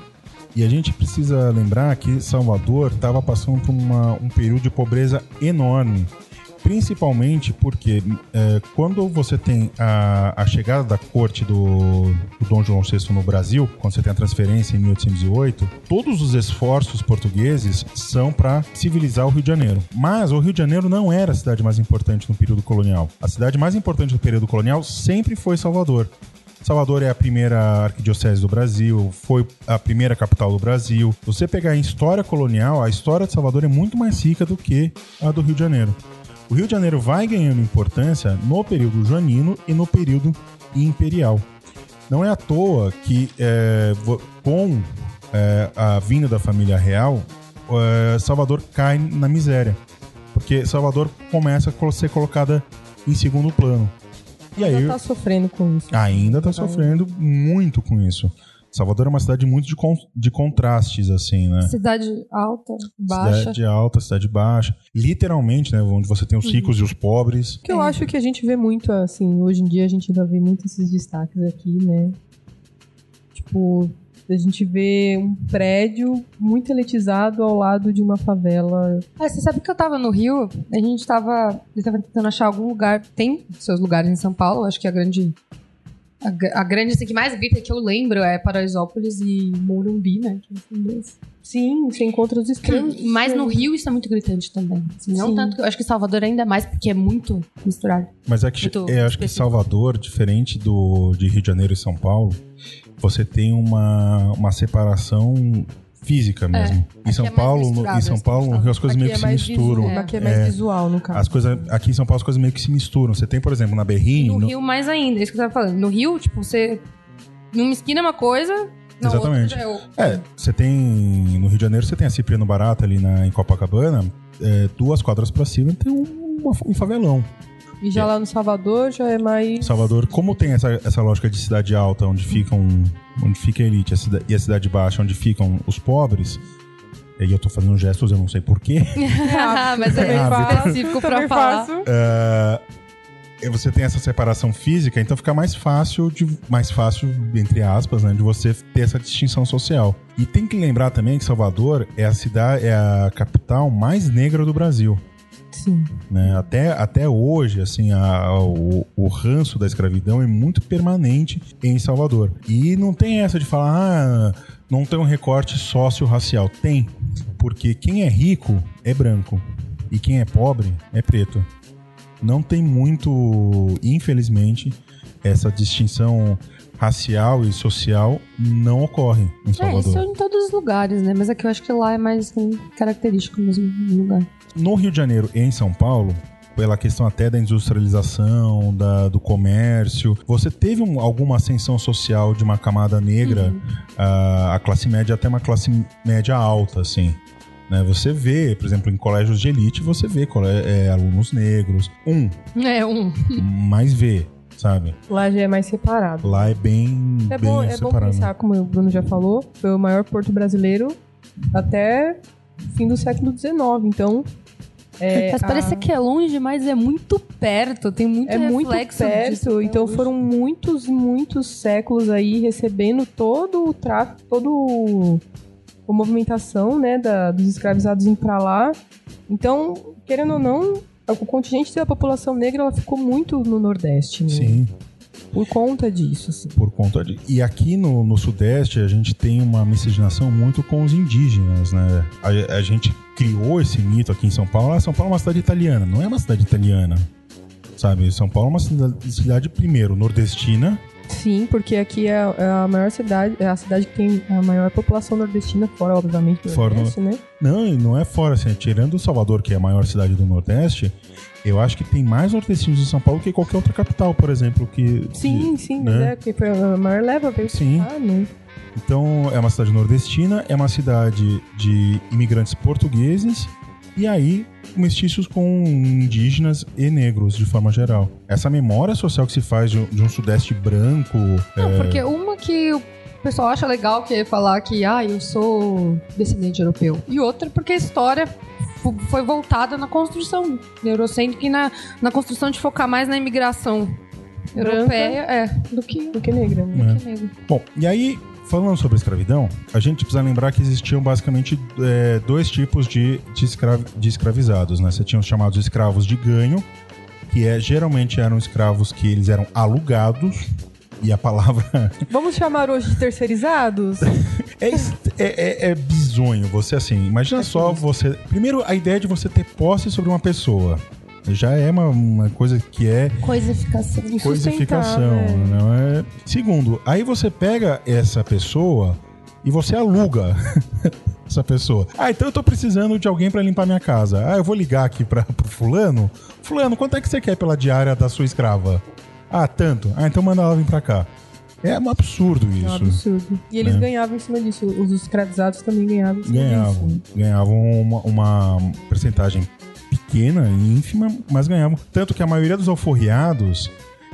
E a gente precisa lembrar que Salvador estava passando por uma- um período de pobreza enorme. Principalmente porque é, quando você tem a, a chegada da corte do, do Dom João VI no Brasil, quando você tem a transferência em 1808, todos os esforços portugueses são para civilizar o Rio de Janeiro. Mas o Rio de Janeiro não era a cidade mais importante no período colonial. A cidade mais importante do período colonial sempre foi Salvador. Salvador é a primeira arquidiocese do Brasil, foi a primeira capital do Brasil. Você pegar em história colonial, a história de Salvador é muito mais rica do que a do Rio de Janeiro. O Rio de Janeiro vai ganhando importância no período joanino e no período imperial. Não é à toa que é, com é, a vinda da família real, é, Salvador cai na miséria. Porque Salvador começa a ser colocada em segundo plano. E aí, Ainda tá sofrendo com isso. ainda tá sofrendo muito com isso. Salvador é uma cidade muito de, con- de contrastes, assim, né? Cidade alta, baixa. Cidade alta, cidade baixa. Literalmente, né? Onde você tem os ricos e os pobres. Que eu acho que a gente vê muito, assim, hoje em dia a gente ainda vê muito esses destaques aqui, né? Tipo, a gente vê um prédio muito elitizado ao lado de uma favela. É, você sabe que eu tava no Rio, a gente tava, eu tava tentando achar algum lugar, tem seus lugares em São Paulo, acho que a grande, a, a grande, assim, que mais grita que eu lembro é Paraisópolis e Morumbi, né, que dois. Sim, você encontra os extremos. *clears throat* Mas no Rio isso é muito gritante também, assim, não Sim. tanto, que eu acho que Salvador ainda mais, porque é muito misturado. Mas é que Muito é, acho que específico. Salvador, diferente do de Rio de Janeiro e São Paulo, você tem uma, uma separação física mesmo. em aqui São é Paulo, no- em São que Paulo. Rio as coisas Aqui meio é que se misturam. Visual, aqui é mais É. visual, no caso. As coisas aqui em São Paulo as coisas meio que se misturam. Você tem, por exemplo, na Berrini, No no- Rio mais ainda, é isso que eu tava falando. No Rio, tipo, você, numa esquina é uma coisa, na Exatamente. é o- É, você tem. No Rio de Janeiro você tem a Cipriano Barata ali na, em Copacabana, é, duas quadras pra cima tem um, um favelão. E já lá no Salvador já é mais. Salvador, como tem essa, essa lógica de cidade alta, onde ficam. Onde fica a elite e a cidade baixa, onde ficam os pobres. E aí eu tô fazendo gestos, eu não sei porquê. *laughs* Mas é Ah, bem Vitor. específico falar. e você tem essa separação física, então fica mais fácil, de, mais fácil, entre aspas, né, de você ter essa distinção social. E tem que lembrar também que Salvador é a cidade, é a capital mais negra do Brasil. Sim. né? Até, até hoje, assim, a- o, o ranço da escravidão é muito permanente em Salvador. E não tem essa de falar, ah, não tem um recorte sócio-racial. Tem, porque quem é rico é branco e quem é pobre é preto. Não tem muito, infelizmente, essa distinção racial e social não ocorre em É, Salvador. isso em todos os lugares, né? Mas aqui eu acho que lá é mais assim, característico mesmo do lugar. No Rio de Janeiro e em São Paulo, pela questão até da industrialização, da- do comércio, você teve um- alguma ascensão social de uma camada negra, a, a classe média até uma classe média alta, assim. Né? Você vê, por exemplo, em colégios de elite, você vê é, alunos negros. Um, É, um. mas vê, sabe? Lá já é mais separado. Lá é bem, É bem bom, é bom separado. pensar, como o Bruno já falou, foi o maior porto brasileiro até fim do século XIX. Então, é, Mas parece a- que é longe, mas é muito perto. Tem muito é muito perto. disso Então hoje. foram muitos, muitos séculos aí recebendo todo o tráfico, todo o- a movimentação, né, da- dos escravizados indo pra lá. Então, querendo ou não, o contingente da população negra ela ficou muito no Nordeste, né? Sim. Por conta disso, assim. por conta de. E aqui no, no Sudeste a gente tem uma miscigenação muito com os indígenas, né? A, a gente criou esse mito aqui em São Paulo. Ah, São Paulo é uma cidade italiana. Não é uma cidade italiana. Sabe? São Paulo é uma cidade, cidade primeiro, nordestina. Sim, porque aqui é a- é a maior cidade, é a cidade que tem a maior população nordestina, fora, obviamente, do Fora do- Nordeste, né? Não, e não é fora, assim, tirando Salvador, que é a maior cidade do Nordeste, eu acho que tem mais nordestinos em São Paulo que qualquer outra capital, por exemplo. Que, Sim, que- sim, né? mas é que foi a maior leva veio Sim. cá, né? Então, é uma cidade nordestina, é uma cidade de imigrantes portugueses e aí mestiços com indígenas e negros, de forma geral. Essa memória social que se faz de um, de um sudeste branco... Não, é, porque uma que o pessoal acha legal que é falar que, ah, eu sou descendente europeu. E outra porque a história fo- foi voltada na construção eurocêntrica e na, na construção de focar mais na imigração Branca. europeia é, do que, Do que negra, né? É. do que negro. Bom, e aí, falando sobre escravidão, a gente precisa lembrar que existiam basicamente é, dois tipos de, de, escra- de escravizados, né? Você tinha os chamados escravos de ganho, que é, geralmente eram escravos que eles eram alugados, e a palavra *laughs* Vamos chamar hoje de terceirizados? é, é, é, é bizonho. Você, assim, imagina só você... Primeiro, a ideia de você ter posse sobre uma pessoa. Já é uma, uma coisa que é Coisificação. coisificação, né? não é? Segundo, aí você pega essa pessoa e você aluga *laughs* essa pessoa. Ah, então eu tô precisando de alguém pra limpar minha casa. Ah, eu vou ligar aqui para pro fulano. Fulano, quanto é que você quer pela diária da sua escrava? Ah, tanto. Ah, então manda ela vir pra cá. É um absurdo É um isso. absurdo. E eles É. ganhavam em cima disso. Os escravizados também ganhavam em cima disso. Ganhavam. né? Ganhavam uma, uma percentagem pequena e ínfima, mas ganhavam. Tanto que a maioria dos alforriados,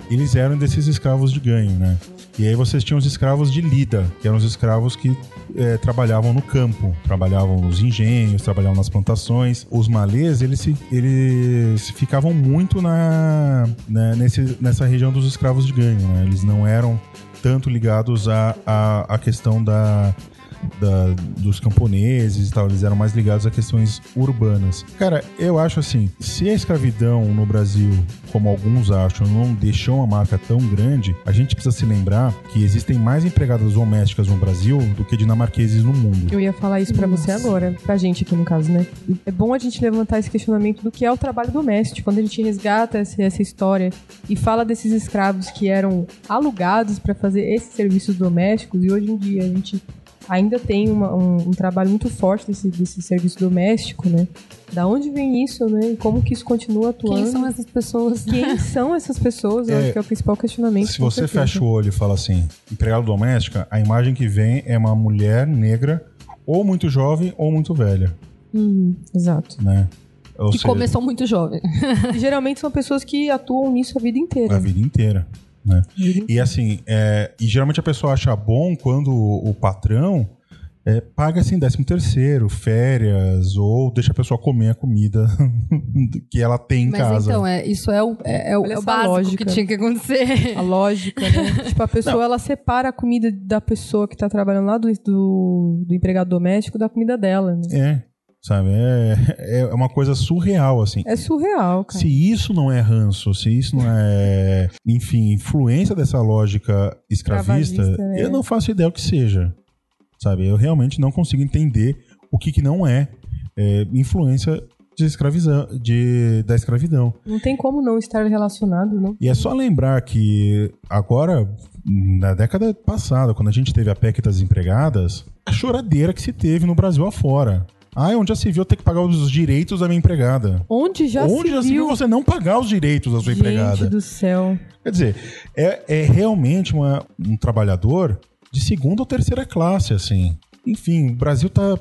eles eram desses escravos de ganho, né? E aí vocês tinham os escravos de lida, que eram os escravos que é, trabalhavam no campo, trabalhavam nos engenhos, trabalhavam nas plantações. Os malês, eles, se, eles ficavam muito na, né, nesse, nessa região dos escravos de ganho, né? Eles não eram tanto ligados à, à, à questão da, da, dos camponeses e tal, eles eram mais ligados a questões urbanas. Cara, eu acho assim, se a escravidão no Brasil, como alguns acham, não deixou uma marca tão grande, a gente precisa se lembrar que existem mais empregadas domésticas no Brasil do que dinamarqueses no mundo. Eu ia falar isso para você agora, pra gente aqui no caso, né? É bom a gente levantar esse questionamento do que é o trabalho doméstico. Quando a gente resgata essa, essa história e fala desses escravos que eram alugados para fazer esses serviços domésticos, e hoje em dia a gente ainda tem uma, um, um, trabalho muito forte desse, desse serviço doméstico, né? Da onde vem isso, né? E como que isso continua atuando? Quem são essas pessoas? Quem *laughs* são essas pessoas? Eu é, acho que é o principal questionamento. Se você certeza. fecha o olho e fala assim, empregado doméstica, a imagem que vem é uma mulher negra, ou muito jovem, ou muito velha. Uhum, exato. Né? Ou que seja, começou muito jovem. geralmente são pessoas que atuam nisso a vida inteira. A vida inteira. Né? E assim, é, e geralmente a pessoa acha bom quando o, patrão é, paga assim, décimo terceiro, férias, ou deixa a pessoa comer a comida *laughs* que ela tem em Mas casa. então, é, isso é o, é, é o, é o básico lógica. que tinha que acontecer. A lógica, né? *laughs* tipo, a pessoa, Não. ela separa a comida da pessoa que tá trabalhando lá do, do, do empregado doméstico da comida dela. Né? É sabe? É, é uma coisa surreal, assim. É surreal, cara. Se isso não é ranço, se isso não é, enfim, influência dessa lógica escravista, né? eu não faço ideia o que seja, sabe? Eu realmente não consigo entender o que, que não é, é influência de escravidão, de, da escravidão. Não tem como não estar relacionado, não. E é só lembrar que agora, na década passada, quando a gente teve a PEC das empregadas, a choradeira que se teve no Brasil afora. Ah, onde já se viu ter que pagar os direitos da minha empregada? Onde já onde se já viu? se viu você não pagar os direitos da sua Gente empregada? Gente do céu. Quer dizer, é, é realmente uma, um trabalhador de segunda ou terceira classe, assim. Enfim, o Brasil tá,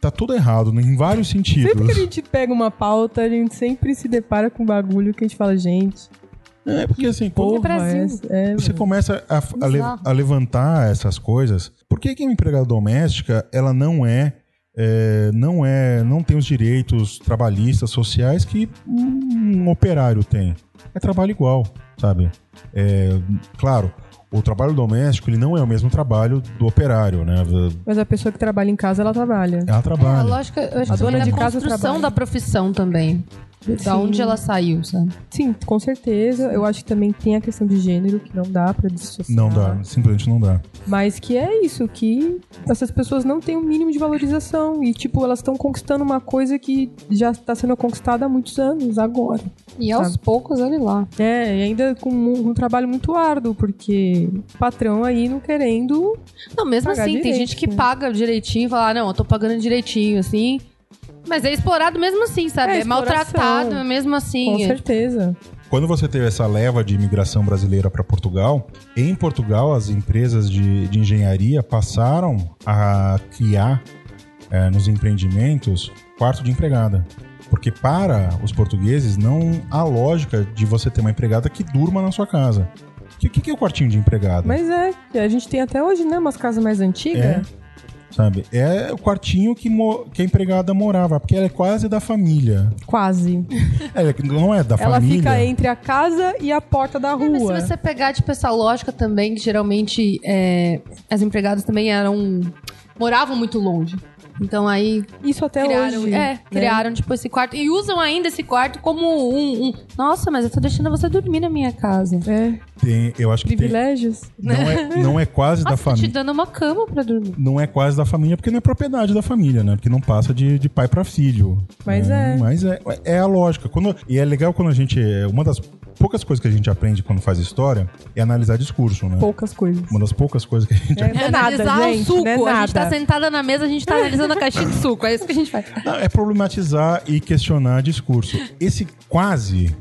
tá tudo errado, né, em vários sentidos. Sempre que a gente pega uma pauta, a gente sempre se depara com um bagulho que a gente fala, gente. É, porque assim, porra, é, é, você começa a, a, le, a, levantar essas coisas. Por que, que a empregada doméstica, ela não é é, não é, não tem os direitos trabalhistas, sociais que um operário tem. É trabalho igual, sabe? É, claro, o trabalho doméstico ele não é o mesmo trabalho do operário, né? Mas a pessoa que trabalha em casa, ela trabalha. Ela trabalha. É, a lógica, eu acho a que dona de casa construção trabalha. da profissão também. Da onde ela saiu, sabe? Sim, com certeza. Eu acho que também tem a questão de gênero, que não dá pra dissociar. Não dá, simplesmente não dá. Mas que é isso, que essas pessoas não têm o um mínimo de valorização. E, tipo, elas estão conquistando uma coisa que já está sendo conquistada há muitos anos, agora. E aos poucos, olha lá. É, e ainda com um, um, trabalho muito árduo, porque o patrão aí não querendo. Não, mesmo assim, direito, tem gente que né? paga direitinho e fala, ah, não, eu tô pagando direitinho, assim. Mas é explorado mesmo assim, sabe? É, é maltratado mesmo assim. Com certeza. Quando você teve essa leva de imigração brasileira para Portugal, em Portugal as empresas de, de engenharia passaram a criar é, nos empreendimentos quarto de empregada. Porque para os portugueses não há lógica de você ter uma empregada que durma na sua casa. O que, que, é o quartinho de empregada? Mas é, a gente tem até hoje, né? Umas casas mais antigas. É sabe? É o quartinho que, que a empregada morava, porque ela é quase da família. Quase. *laughs* É, não é da ela família. Ela fica entre a casa e a porta da rua. É, mas se você pegar, tipo, essa lógica também, que geralmente é, as empregadas também eram... moravam muito longe. Então aí. Isso até criaram, hoje. É, né? criaram, tipo, esse quarto. E usam ainda esse quarto como um, um, Nossa, mas eu tô deixando você dormir na minha casa. É. Tem, eu acho que Privilégios. Tem, não, é, não é quase *laughs* Nossa, da família. te dando uma cama pra dormir. Não é quase da família, porque não é propriedade da família, né? Porque não passa de, de pai para filho. Mas né? é. Mas é, é a lógica. Quando, e é legal quando a gente. Uma das poucas coisas que a gente aprende quando faz história é analisar discurso, né? Poucas coisas. Uma das poucas coisas que a gente é, aprende. É, analisar nada, gente, o suco. É a gente tá sentada na mesa, a gente tá analisando a caixinha de suco. É isso que a gente faz. Não, é problematizar e questionar discurso. Esse quase,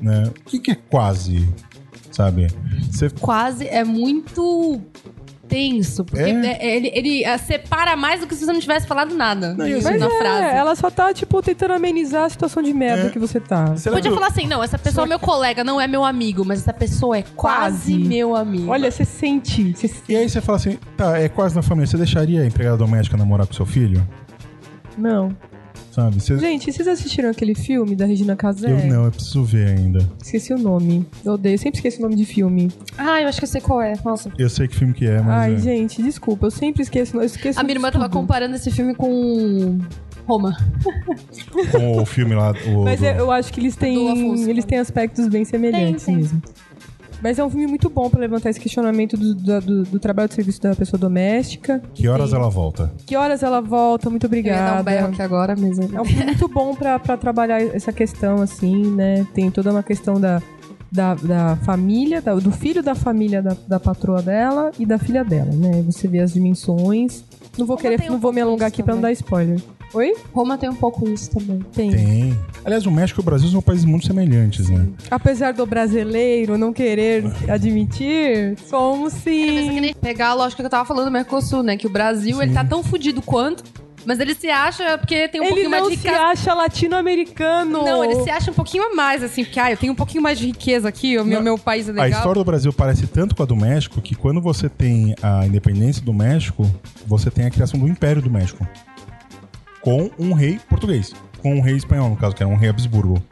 né? O que, que é quase? Sabe? Você... Quase é muito tenso, porque É. é, ele, ele, é, separa mais do que se você não tivesse falado nada Não, e na é, frase. ela só tá, tipo, tentando amenizar a situação de merda É. que você tá. Será Podia falar assim, não, essa pessoa é meu colega, não é meu amigo, mas essa pessoa é quase, Quase. meu amigo. Olha, você sente. Você E aí você fala assim, tá, é quase na família. Você deixaria a empregada doméstica namorar com seu filho? Não. Sabe? Gente, vocês assistiram aquele filme da Regina Casé? Eu não, eu preciso ver ainda. Esqueci o nome. Eu odeio, sempre esqueço o nome de filme. Ah, eu acho que eu sei qual é. Nossa. Eu sei que filme que é, mas. Ai, é. gente, desculpa, eu sempre esqueço. Eu esqueço A minha irmã tava comparando esse filme com Roma. Com o filme lá. O, Mas do- eu, eu acho que eles têm, Afonso. eles têm aspectos bem semelhantes Tem, tem. mesmo. Mas é um filme muito bom pra levantar esse questionamento do, do, do- do trabalho de serviço da pessoa doméstica. Que horas Tem- ela volta? Que horas ela volta? Muito Eu ia dar um obrigada. berro aqui agora, mas... É um filme muito bom pra, pra trabalhar essa questão, assim, né? Tem toda uma questão da, da, da família, da- do filho da família da, da patroa dela e da filha dela, né? Você vê as dimensões. Não vou Como querer, tem um não vou me alongar aqui pra não dar também. spoiler. Oi? Roma tem um pouco isso também. Tem. Tem. Aliás, o México e o Brasil são países muito semelhantes, né? Apesar do brasileiro não querer admitir, somos Mas é que sim. nem pegar a lógica que eu tava falando do Mercosul, né? Que o Brasil, ele tá tão fudido quanto, mas ele se acha porque tem um Ele pouquinho mais não de se riqueza. acha latino-americano. Não, ele se acha um pouquinho a mais, assim, porque, ah, eu tenho um pouquinho mais de riqueza aqui, o meu, Não, meu país é legal. A história do Brasil parece tanto com a do México que quando você tem a independência do México, você tem a criação do Império do México. Com um rei português. Com um rei espanhol, no caso, que era um rei Habsburgo.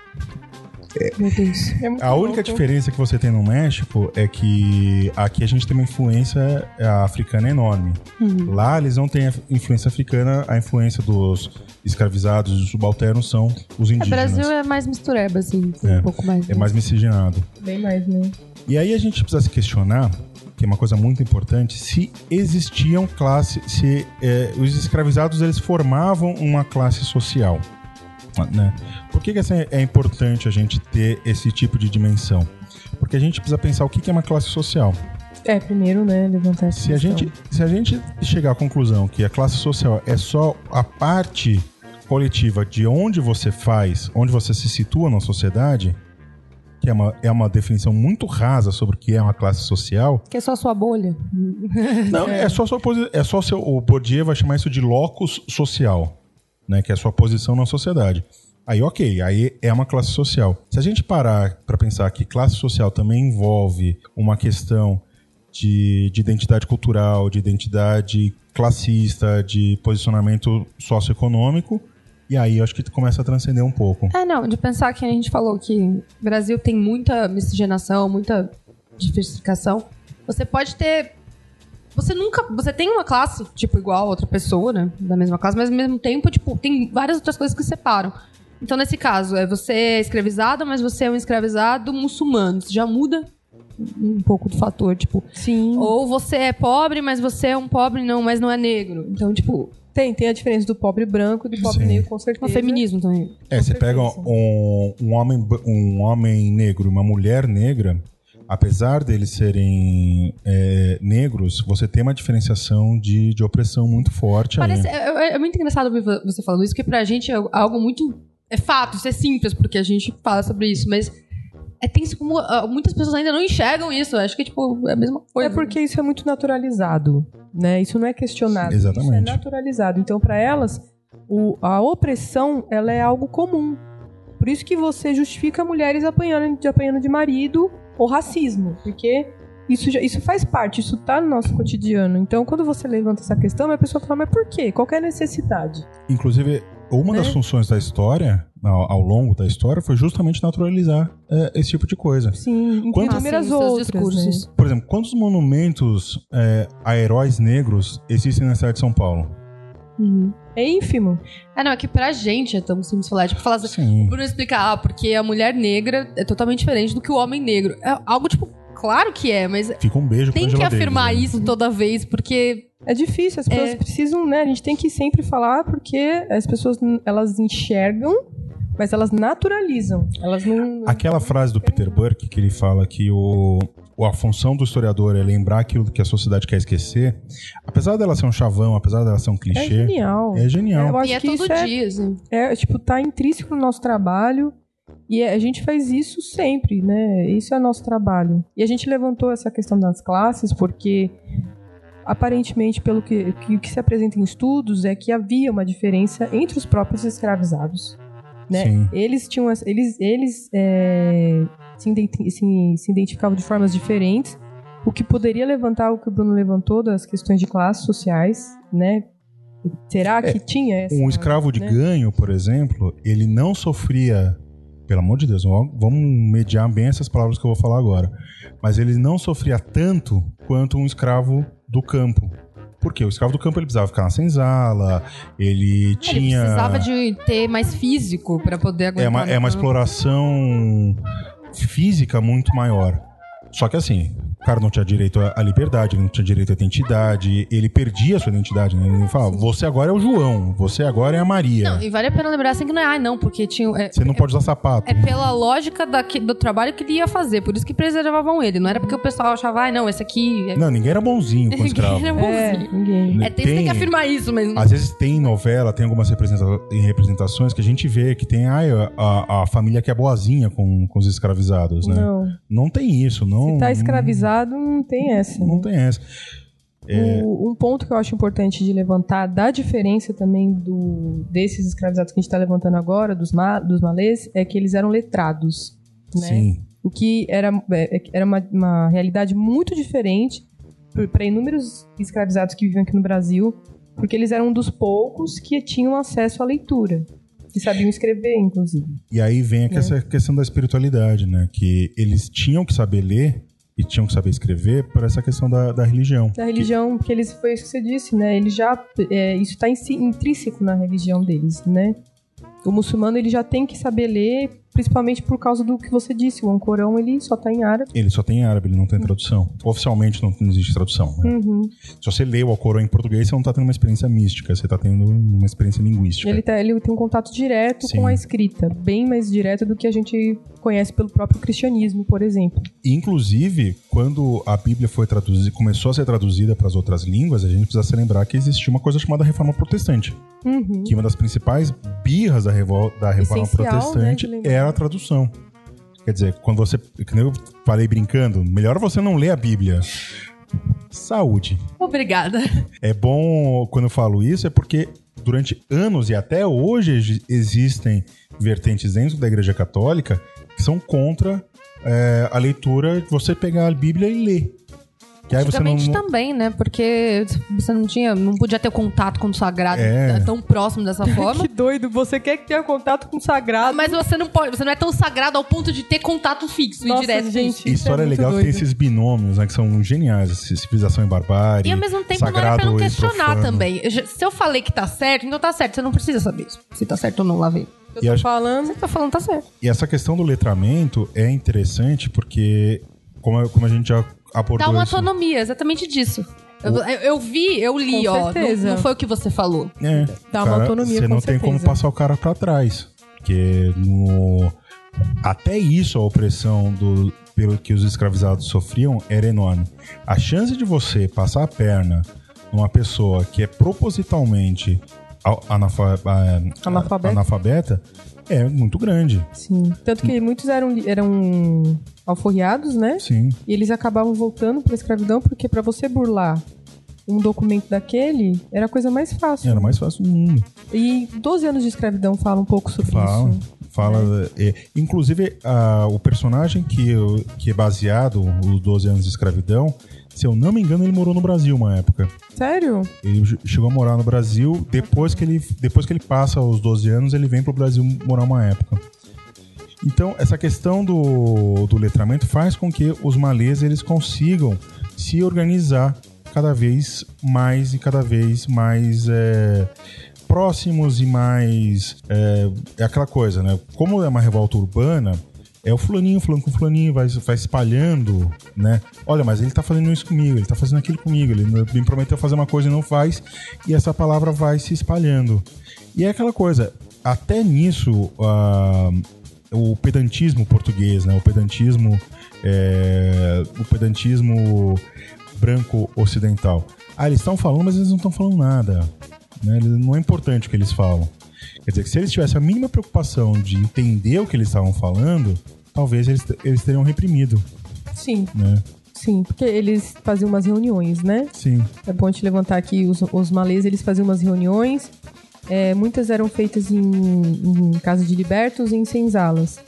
É muito A única louco. diferença que você tem no México é que aqui a gente tem uma influência é, africana enorme. Uhum. Lá eles não têm a influência africana, a influência dos escravizados e dos subalternos são os O indígenas. Brasil é mais mistureba, assim, É. um pouco mais. É mais miscigenado. Bem mais, né? E aí a gente precisa se questionar, que é uma coisa muito importante, se existiam classes, se é, os escravizados eles formavam uma classe social. Né? Por que, que é importante a gente ter esse tipo de dimensão? Porque a gente precisa pensar o que, que é uma classe social. É, primeiro, né, levantar essa Se a, questão. gente, se a gente chegar à conclusão que a classe social é só a parte coletiva de onde você faz, onde você se situa na sociedade, que é uma, é uma definição muito rasa sobre o que é uma classe social, Que é só a sua bolha. *laughs* não, é, só sua posi- é só seu, o Bourdieu vai chamar isso de locus social, né, que é a sua posição na sociedade. Aí, ok, aí é uma classe social. Se a gente parar para pensar que classe social também envolve uma questão de, de identidade cultural, de identidade classista, de posicionamento socioeconômico, e aí eu acho que começa a transcender um pouco. É, não, de pensar que a gente falou que o Brasil tem muita miscigenação, muita diversificação. Você pode ter. Você nunca. Você tem uma classe, tipo, igual a outra pessoa, né? Da mesma classe, mas ao mesmo tempo, tipo, tem várias outras coisas que separam. Então, nesse caso, é você é escravizado, mas você é um escravizado muçulmano. Isso já muda um pouco do fator, tipo. Sim. Ou você é pobre, mas você é um pobre, não, mas não é negro. Então, tipo, Tem, tem a diferença do pobre branco e do pobre Sim. negro, com é certeza. um feminismo também. É, você pega um, um, homem, um homem negro e uma mulher negra, apesar deles serem é, negros, você tem uma diferenciação de, de opressão muito forte aí. Parece, é, é- é muito engraçado você falando isso, porque pra gente é algo muito. É fato, isso é simples, porque a gente fala sobre isso, mas é tenso como ah, muitas pessoas ainda não enxergam isso. Eu Acho que tipo, é a mesma coisa. É porque isso é muito naturalizado, né? Isso não é questionado. Exatamente. Isso é naturalizado. Então, para elas, o- a opressão, ela é algo comum. Por isso que você justifica mulheres apanhando de, apanhando de marido ou racismo, porque isso, já- isso faz parte, isso tá no nosso cotidiano. Então, quando você levanta essa questão, a pessoa fala, mas por quê? Qual que é a necessidade? Inclusive, uma Né? das funções da história, ao, ao longo da história, foi justamente naturalizar é, esse tipo de coisa. Sim, Quantos- inúmeras Assim, outras, discursos. né? Por exemplo, quantos monumentos é, a heróis negros existem na cidade de São Paulo? Uhum. É ínfimo. É, não, é que pra gente é tão simples falar. Tipo, falar assim, Sim. Bruno explicar, ah, porque a mulher negra é totalmente diferente do que o homem negro. É algo, tipo, claro que é, mas Fica um beijo pra tem que afirmar né? isso toda vez, porque É difícil, as pessoas É. precisam, né? A gente tem que sempre falar porque as pessoas elas enxergam, mas elas naturalizam. Elas não. Aquela frase do Peter Burke que ele fala que o, a função do historiador é lembrar aquilo que a sociedade quer esquecer, apesar dela ser um chavão, apesar dela ser um É clichê, genial. é genial. Eu acho e é que todo isso é, dia, assim. é, tipo, tá intrínseco no nosso trabalho. E é- a gente faz isso sempre, né? Isso é nosso trabalho. E a gente levantou essa questão das classes porque aparentemente, pelo que, que, que se apresenta em estudos, é que havia uma diferença entre os próprios escravizados. Né? Sim. Eles tinham eles eles é, se, identi- se- se identificavam de formas diferentes, o que poderia levantar o que o Bruno levantou das questões de classes sociais, né? Será que tinha essa? Um escravo de né? ganho, por exemplo, ele não sofria. Pelo amor de Deus, vamos mediar bem essas palavras que eu vou falar agora. Mas ele não sofria tanto quanto um escravo do campo. Por quê? O escravo do campo ele precisava ficar na senzala, ele tinha. Ele precisava de ter mais físico pra poder aguentar. É uma, é uma exploração física muito maior. Só que assim, cara não tinha direito à liberdade, ele não tinha direito à identidade, ele perdia a sua identidade, né? Ele falava, você agora é o João, você agora é a Maria. Não, e vale a pena lembrar assim que não é, ai não, porque tinha. É, Você não pode usar sapato. é pela lógica daqui- do trabalho que ele ia fazer, por isso que preservavam ele. Não era porque o pessoal achava, ai não, esse aqui. É... Não, ninguém era bonzinho com *laughs* Ninguém era É, bonzinho. ninguém. É, tem, tem que afirmar isso, mas. Às vezes tem novela, tem algumas representações que a gente vê que tem ai, a, a família que é boazinha com, com os escravizados, né? Não. Não tem isso, não. Se tá escravizado, não tem essa. Não, não tem essa. É. O- um ponto que eu acho importante de levantar da diferença também do, desses escravizados que a gente está levantando agora, dos, ma, dos malês, é que eles eram letrados. Né? Sim. O que era, é, era uma, uma realidade muito diferente para inúmeros escravizados que viviam aqui no Brasil, porque eles eram um dos poucos que tinham acesso à leitura. Que sabiam escrever, inclusive. E aí vem É. aqui essa questão da espiritualidade, né? Que eles tinham que saber ler e tinham que saber escrever por essa questão da, da religião. Da religião, porque eles, foi isso que você disse, né? Ele já, é, isso está intrínseco na religião deles, né? O muçulmano ele já tem que saber ler, principalmente por causa do que você disse. O Ancorão ele só tá em árabe. Ele só tem árabe, ele não tem tradução. Oficialmente não, não existe tradução. né? Uhum. Se você lê o Alcorão em português, você não tá tendo uma experiência mística, você tá tendo uma experiência linguística. Ele, tá, ele tem um contato direto Sim. com a escrita, bem mais direto do que a gente conhece pelo próprio cristianismo, por exemplo. Inclusive, quando a Bíblia foi traduzida, começou a ser traduzida para as outras línguas, a gente precisa se lembrar que existia uma coisa chamada Reforma Protestante. Uhum. Que uma das principais birras da, revol- da Reforma Essencial, Protestante né, de lembrar. era a tradução. Quer dizer, quando você. Que nem eu falei brincando, melhor você não ler a Bíblia. Saúde. Obrigada. É bom quando eu falo isso, é porque durante anos e até hoje exi- existem vertentes dentro da Igreja Católica que são contra é, a leitura de você pegar a Bíblia e ler. Que aí você não. Antigamente não- também, né? Porque você não tinha, não podia ter contato com o sagrado É. tão próximo dessa *laughs* forma. Que doido, você quer que tenha contato com o sagrado. Mas você não pode, você não é tão sagrado ao ponto de ter contato fixo Nossa, e direto. gente. isso. Isso história é legal que tem doido. esses binômios, né? Que são geniais. Civilização e barbárie. E ao mesmo tempo não era sagrado pra não questionar também. Se eu falei que tá certo, então tá certo. Você não precisa saber isso. Se tá certo ou não, lá vem. eu E tô acho- falando. Você tá falando, tá certo. E essa questão do letramento é interessante porque, como, como a gente já abordou Dá uma isso- autonomia, exatamente disso. Eu, eu- vi, eu li, Com ó. Não, certeza. não foi o que você falou. É, Dá uma autonomia, Você com não tem como certeza. passar o cara pra trás. Porque no... até isso, a opressão do... pelo que os escravizados sofriam era enorme. A chance de você passar a perna numa pessoa que é propositalmente al- anafa- Analfabeta. analfabeta é muito grande. Sim. Tanto que muitos eram, eram alforriados, né? Sim. E eles acabavam voltando pra escravidão porque pra você burlar um documento daquele era a coisa mais fácil. Era mais fácil do mundo. E 12 anos de escravidão fala um pouco sobre Fala, isso. fala. é, inclusive, a- o personagem que, que é baseado os 12 anos de escravidão, se eu não me engano, ele morou no Brasil uma época. Sério? Ele ch- chegou a morar no Brasil, depois que ele, depois que ele passa os 12 anos, ele vem pro Brasil morar uma época. Então, essa questão do, do letramento faz com que os malês eles consigam se organizar cada vez mais e cada vez mais é, próximos e mais. É, é aquela coisa, né? Como é uma revolta urbana, é o fulaninho falando com o fulaninho, vai, vai espalhando, né? Olha, mas ele tá fazendo isso comigo, ele tá fazendo aquilo comigo, ele me prometeu fazer uma coisa e não faz, e essa palavra vai se espalhando. E é aquela coisa, até nisso, ah, o pedantismo português, né? O pedantismo, é, o pedantismo branco ocidental. Ah, eles estão falando, mas eles não estão falando nada. Né? Não é importante o que eles falam. Quer dizer, que se eles tivessem a mínima preocupação de entender o que eles estavam falando, talvez eles, eles teriam reprimido, Sim. né? Sim, porque eles faziam umas reuniões, né? Sim. É bom gente levantar aqui os, os malês, eles faziam umas reuniões. é, muitas eram feitas em, em casa de libertos e em senzalas.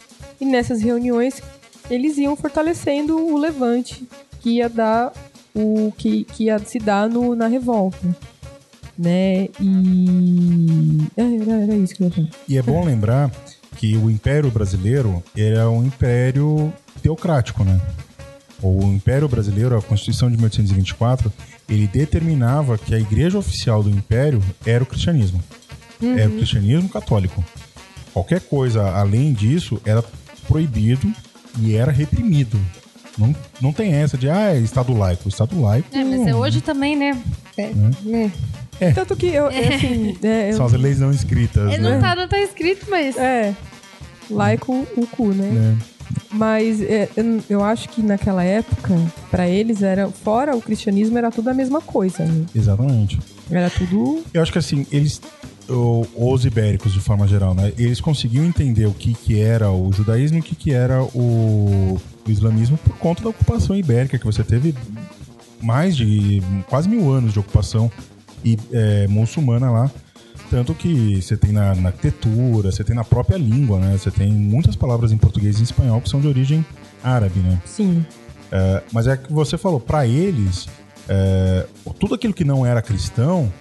E nessas reuniões eles iam fortalecendo o levante que ia dar o que, que ia se dar no, na revolta. Né? E. é, Era, era isso que eu ia falar. E é bom lembrar que o Império Brasileiro era um império teocrático, né? O Império Brasileiro, a Constituição de 1824, ele determinava que a igreja oficial do Império era o cristianismo. Era o cristianismo católico. Qualquer coisa além disso era proibido e era reprimido. Não, não tem essa de, ah, é Estado laico. O Estado laico É, mas é hoje também, né? É, né? Tanto que eu, é, assim. *laughs* É, eu- são as leis não escritas, É, né? não, tá, não tá escrito, mas. é, laico o cu, né? Né? Mas é, eu, eu acho que naquela época, pra eles, era fora o cristianismo, era tudo a mesma coisa. Né? Exatamente. Era tudo. Eu acho que assim, eles. os ibéricos, de forma geral, né? Eles conseguiam entender o que, que era o judaísmo e o que, que era o, o islamismo por conta da ocupação ibérica, que você teve mais de quase mil anos de ocupação e, é, muçulmana lá. Tanto que você tem na, na arquitetura, você tem na própria língua, né? Você tem muitas palavras em português e em espanhol que são de origem árabe, né? Sim. É, mas é que você falou, pra eles, é, tudo aquilo que não era cristão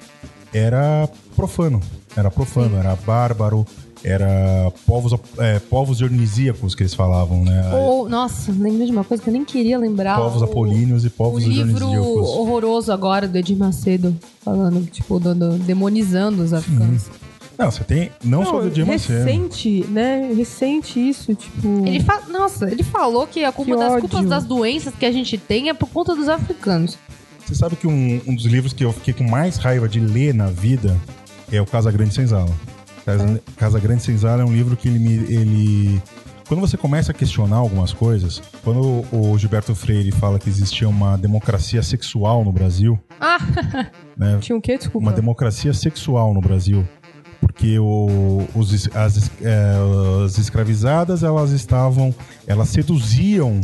era profano. Era profano, era bárbaro, era povos, é, povos dionisíacos que eles falavam, né? Ou, nossa, lembrei de uma coisa que eu nem queria lembrar. povos O- apolíneos e O povos livro dionisíacos. horroroso agora do Edir Macedo, falando, tipo, dando, demonizando os africanos. Não, você tem não, só do Edir Macedo. recente, né? Recente isso, tipo. Ele fa... Nossa, ele falou que a culpa Que das ódio. culpas das doenças que a gente tem é por conta dos africanos. Você sabe que um, um dos livros que eu fiquei com mais raiva de ler na vida é o Casa Grande Senzala. Casa, Casa Grande Senzala é um livro que ele me. Ele... Quando você começa a questionar algumas coisas, quando o Gilberto Freire fala que existia uma democracia sexual no Brasil, Ah, *laughs* né? Tinha o quê? Desculpa. Uma democracia sexual no Brasil. Porque o- os, as, é, as escravizadas, elas estavam. Elas seduziam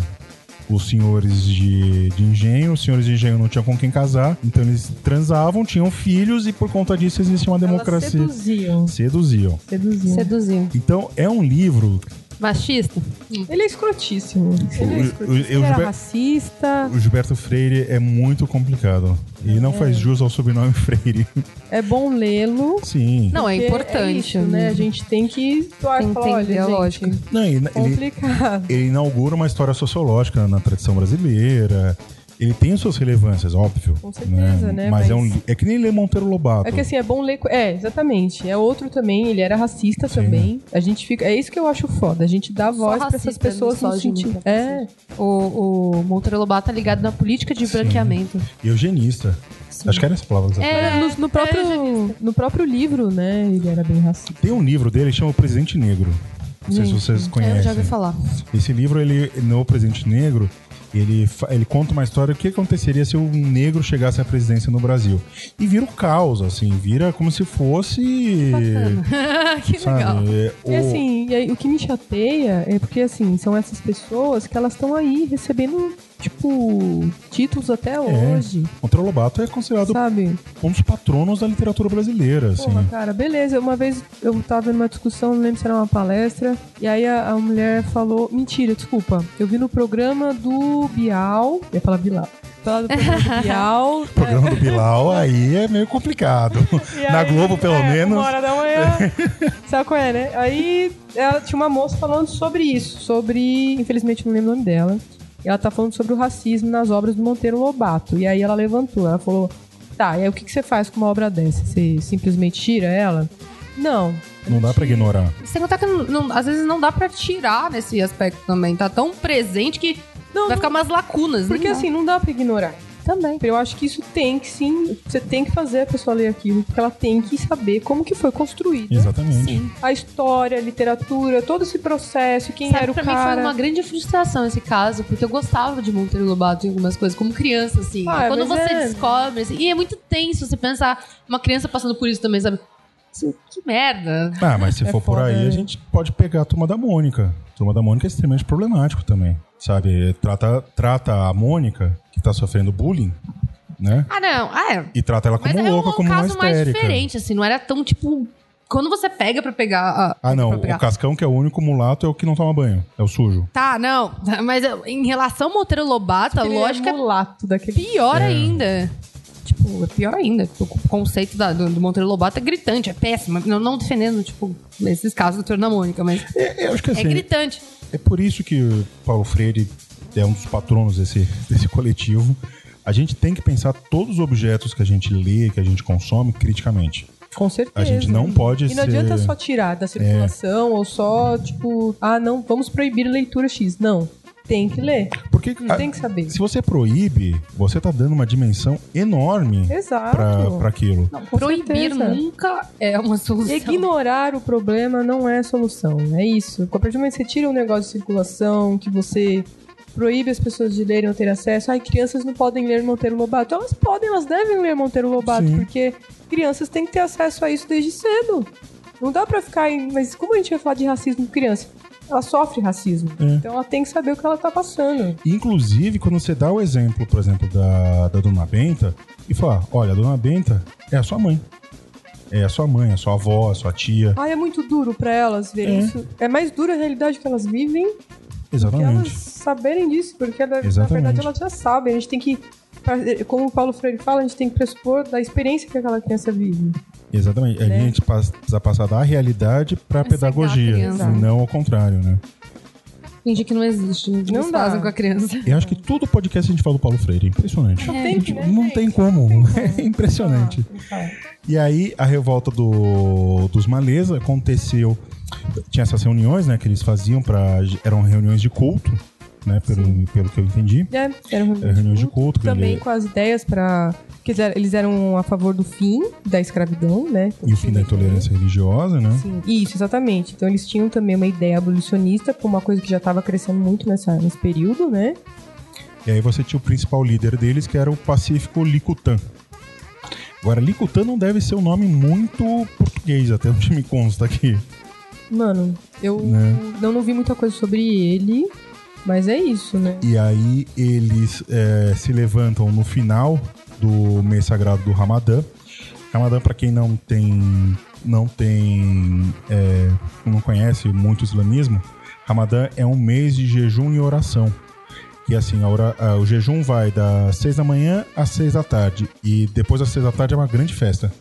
os senhores de, de engenho. Os senhores de engenho não tinham com quem casar. Então eles transavam, tinham filhos e por conta disso existia uma Elas democracia. seduziam. Seduziam. Seduziam. seduziu. Então é um livro. Machista? Ele é escrotíssimo. Ele, é O- escrotíssimo. o- eu Ele era Gilber- racista. O Gilberto Freire é muito complicado. E não faz jus ao sobrenome Freire. É bom lê-lo. Sim. Não, é porque importante. isso, né? A gente tem que doar Tem falar, olha, entender a gente, lógica. Não, ele, Complicado. ele inaugura uma história sociológica na tradição brasileira. Ele tem suas relevâncias, óbvio. Com certeza, né? Mas, é, um, Mas- é que nem ler Monteiro Lobato. É que assim, é bom ler. É, exatamente. É outro também, ele era racista Sim. também. A gente fica. É isso que eu acho foda. A gente dá voz pra essas pessoas É, O, o Monteiro Lobato tá ligado na política de Sim. branqueamento. E eugenista. Acho que era essa palavra. que você É. falou. no, no próprio, no próprio livro, né? Ele era bem racista. Tem um livro dele que chama O Presidente Negro. Não sei se vocês É, conhecem. eu já ouvi falar. Esse livro, ele, no Presidente Negro, ele, ele conta uma história do que aconteceria se um negro chegasse à presidência no Brasil. E vira um caos, assim, vira como se fosse. *laughs* que legal. Sabe, é, E o- assim, e aí, o que me chateia é porque, assim, são essas pessoas que elas estão aí recebendo, tipo, títulos até hoje, Monteiro Lobato é considerado sabe? um dos patronos da literatura brasileira, assim. Porra, cara, beleza. Uma vez eu tava vendo uma discussão, não lembro se era uma palestra, e aí a, a mulher falou: Mentira, desculpa. Eu vi no programa do Bial. Eu ia falar Bilal. Falar do programa do Bial. *laughs* O programa do Bilal aí é meio complicado. *laughs* E Na aí, Globo, pelo é, menos. Uma hora da manhã. *laughs* Sabe qual é, né? Aí ela, tinha uma moça falando sobre isso, sobre. Infelizmente não lembro o nome dela. E ela tá falando sobre o racismo nas obras do Monteiro Lobato. E aí ela levantou, ela falou: Tá, e aí o que, que você faz com uma obra dessa? Você simplesmente tira ela? Não. Não dá pra ignorar. Sem contar que não- não- às vezes não dá pra tirar nesse aspecto também. Tá tão presente que Não, vai não- ficar umas lacunas. Porque né? assim, não dá pra ignorar. Também. Eu acho que isso tem que sim. Você tem que fazer a pessoa ler aquilo, porque ela tem que saber como que foi construída. Exatamente. Sim. A história, a literatura, todo esse processo, quem Sabe, era o pra cara. mim foi uma grande frustração esse caso, porque eu gostava de Monteiro Lobato em algumas coisas, como criança, assim. Ah, Quando você é. descobre, assim, e é muito tenso você pensar uma criança passando por isso também, sabe? Que merda. Ah, mas se É for por foda, aí, né? a gente pode pegar a turma da Mônica. A turma da Mônica é extremamente problemático também. Sabe? Trata, trata a Mônica, que tá sofrendo bullying, né? Ah, não. Ah, é. E trata ela como Mas é louca, um como uma caso mais diferente, assim. Não era tão, tipo... Quando você pega pra pegar... a- Ah, não. pegar- O Cascão, que é o único mulato, é o que não toma banho. É o sujo. Tá, não. Mas em relação ao Monteiro Lobato, a Ele lógica é é mulato daquele. pior ainda. Tipo, é pior ainda. O conceito da- do, do Monteiro Lobato é gritante, é péssimo. Não, não defendendo, tipo, nesses casos do Turno da Mônica, mas É, eu acho que é assim, gritante. É por isso que o Paulo Freire é um dos patronos desse, desse coletivo. A gente tem que pensar todos os objetos que a gente lê, que a gente consome, criticamente. Com certeza. A gente não pode E não ser- adianta só tirar da circulação ou só, tipo, ah, não, vamos proibir leitura X. Não. Tem que ler. Porque a- Tem que saber. se você proíbe, você tá dando uma dimensão enorme pra aquilo. Não, Proibir certeza. nunca é uma solução. Ignorar o problema não é solução. É isso. A partir do momento que você tira um negócio de circulação, que você proíbe as pessoas de lerem ou ter acesso, ai, crianças não podem ler Monteiro Lobato. Elas podem, elas devem ler Monteiro Lobato, Sim. porque crianças têm que ter acesso a isso desde cedo. Não dá pra ficar. em- Mas como a gente vai falar de racismo com criança? Ela sofre racismo. É. Então ela tem que saber o que ela tá passando. Inclusive, quando você dá o exemplo, por exemplo, da, da Dona Benta, e fala, olha, a Dona Benta é a sua mãe. É a sua mãe, a sua avó, a sua tia. Ai, é muito duro pra elas verem É. isso. É mais dura a realidade que elas vivem que elas Exatamente. saberem disso, porque na, na Exatamente. verdade elas já sabem. A gente tem que, como o Paulo Freire fala, a gente tem que pressupor da experiência que aquela criança vive. Exatamente. A Né? gente pas- precisa passar da realidade cegar a pedagogia, e não ao contrário, né? Fingir que não existe. Não Não dá. fazem com a criança. Eu acho que todo podcast a gente fala do Paulo Freire, é impressionante. Não tem *laughs* né, Não gente? tem como, é impressionante. Ah, E aí, a revolta do, dos Maleza aconteceu. Tinha essas reuniões, né, que eles faziam para eram reuniões de culto, né, pelo, pelo que eu entendi. É, eram Era reuniões de culto. também ele- com as ideias para eles eram a favor do fim da escravidão, né? E o fim da intolerância religiosa, né? Sim, isso, exatamente. Então eles tinham também uma ideia abolicionista, com uma coisa que já estava crescendo muito nessa, nesse período, né? E aí você tinha o principal líder deles, que era o Pacífico Licutan. Agora, Licutan não deve ser um nome muito português, até onde me consta aqui. Mano, eu Né? não, não vi muita coisa sobre ele, mas é isso, né? E aí eles é, se levantam no final do mês sagrado do Ramadã. Ramadã, para quem não tem, não tem, é, não conhece muito o islamismo, Ramadã é um mês de jejum e oração. E assim, a ora- a- o jejum vai das seis da manhã às seis da tarde. E depois das seis da tarde é uma grande festa.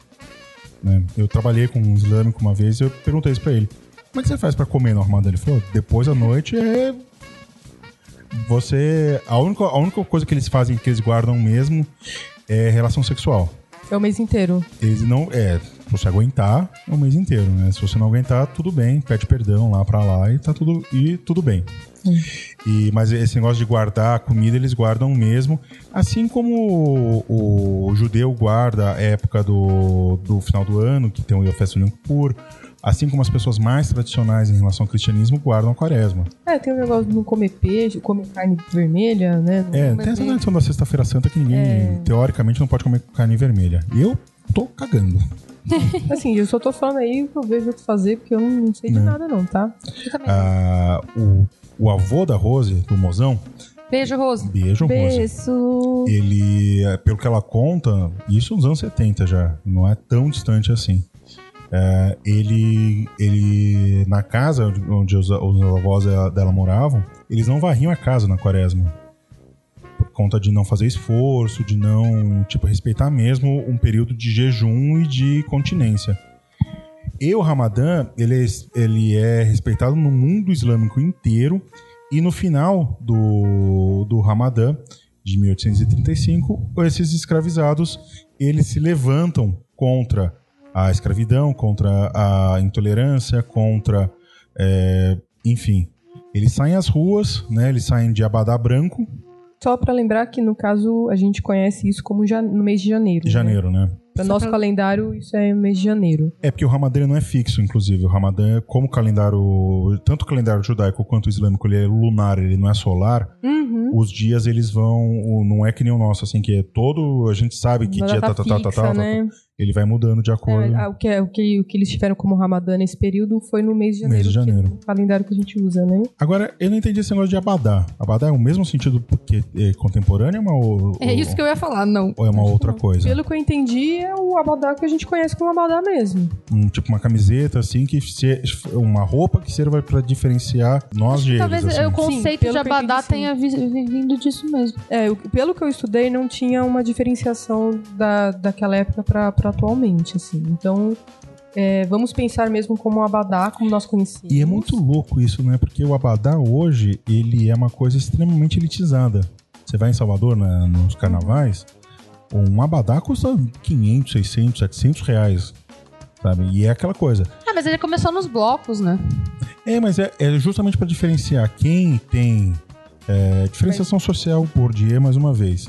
né? Eu trabalhei com um islâmico uma vez e eu perguntei isso pra ele. Como é que você faz pra comer no Ramadã? Ele falou, depois da noite é você. A única, a única coisa que eles fazem, que eles guardam mesmo, é relação sexual. É o mês inteiro. Eles não. É, se você aguentar, é o mês inteiro, né? Se você não aguentar, tudo bem, pede perdão lá pra lá e tá tudo, e tudo bem. E, mas esse negócio de guardar a comida, eles guardam mesmo. Assim como o, o judeu guarda a época do, do final do ano, que tem do Yom Kippur. Assim como as pessoas mais tradicionais em relação ao cristianismo guardam a quaresma. É, tem o negócio de não comer peixe, comer carne vermelha, né? Não É, tem essa peixe. tradição da Sexta-feira Santa que ninguém, É. teoricamente, não pode comer carne vermelha. E eu tô cagando. *laughs* Assim, eu só tô falando aí o que eu vejo outro fazer, porque eu não sei de Não. nada não, tá? Ah, o, o avô da Rose, do mozão, Beijo, Rose. beijo, Rose. Beijo. Ele, é, pelo que ela conta, isso nos anos 70 já, não é tão distante assim. É, ele, ele, na casa onde, os, os avós dela, dela moravam, eles não varriam a casa na quaresma. Por conta de não fazer esforço, de não, tipo, respeitar mesmo um período de jejum e de continência. E o Ramadã, ele é, ele é respeitado no mundo islâmico inteiro. E no final do, do Ramadã, de 1835, esses escravizados, eles se levantam contra a escravidão, contra a intolerância, contra, é, enfim, eles saem às ruas, né? Eles saem de abadá branco, Só pra lembrar que, no caso, a gente conhece isso como ja- no mês de janeiro. de janeiro, né? Para nosso pra- calendário, isso é mês de janeiro. É porque o Ramadã não é fixo, inclusive. O Ramadã, como calendário. Tanto o calendário judaico quanto o islâmico, ele é lunar, ele não é solar. Uhum. Os dias eles vão. o- Não é que nem o nosso, assim, que é todo. A gente sabe que Uma dia tá, tá, tá, tá, tá, tá, né? Ele vai mudando de acordo. É, o, que, é- o, que, o que eles tiveram como Ramadã nesse período foi no mês de janeiro. Mês de que é janeiro. o calendário que a gente usa, né? Agora, eu não entendi esse negócio de Abadá. Abadá é o mesmo sentido porque é contemporâneo ou, uma- É ou- isso que eu ia falar, não. ou é uma outra coisa? Pelo que eu entendi, é o abadá que a gente conhece como abadá mesmo. Um, tipo uma camiseta, assim, que se, uma roupa que sirva pra diferenciar nós de eles. Talvez assim. o conceito pelo de eu abadá entendi, sim. tenha vi- vi- vindo disso mesmo. É, o- pelo que eu estudei, não tinha uma diferenciação da, daquela época pra atualmente, assim. Então, é, vamos pensar mesmo como um abadá, como nós conhecíamos. E é muito louco isso, né? Porque o Abadá hoje, ele é uma coisa extremamente elitizada. Você vai em Salvador, na- nos carnavais, um Abadá custa 500, 600, 700 reais, sabe? E é aquela coisa. Ah, mas ele começou nos blocos, né? É, mas é, é justamente para diferenciar quem tem é, diferenciação social por dia, mais uma vez.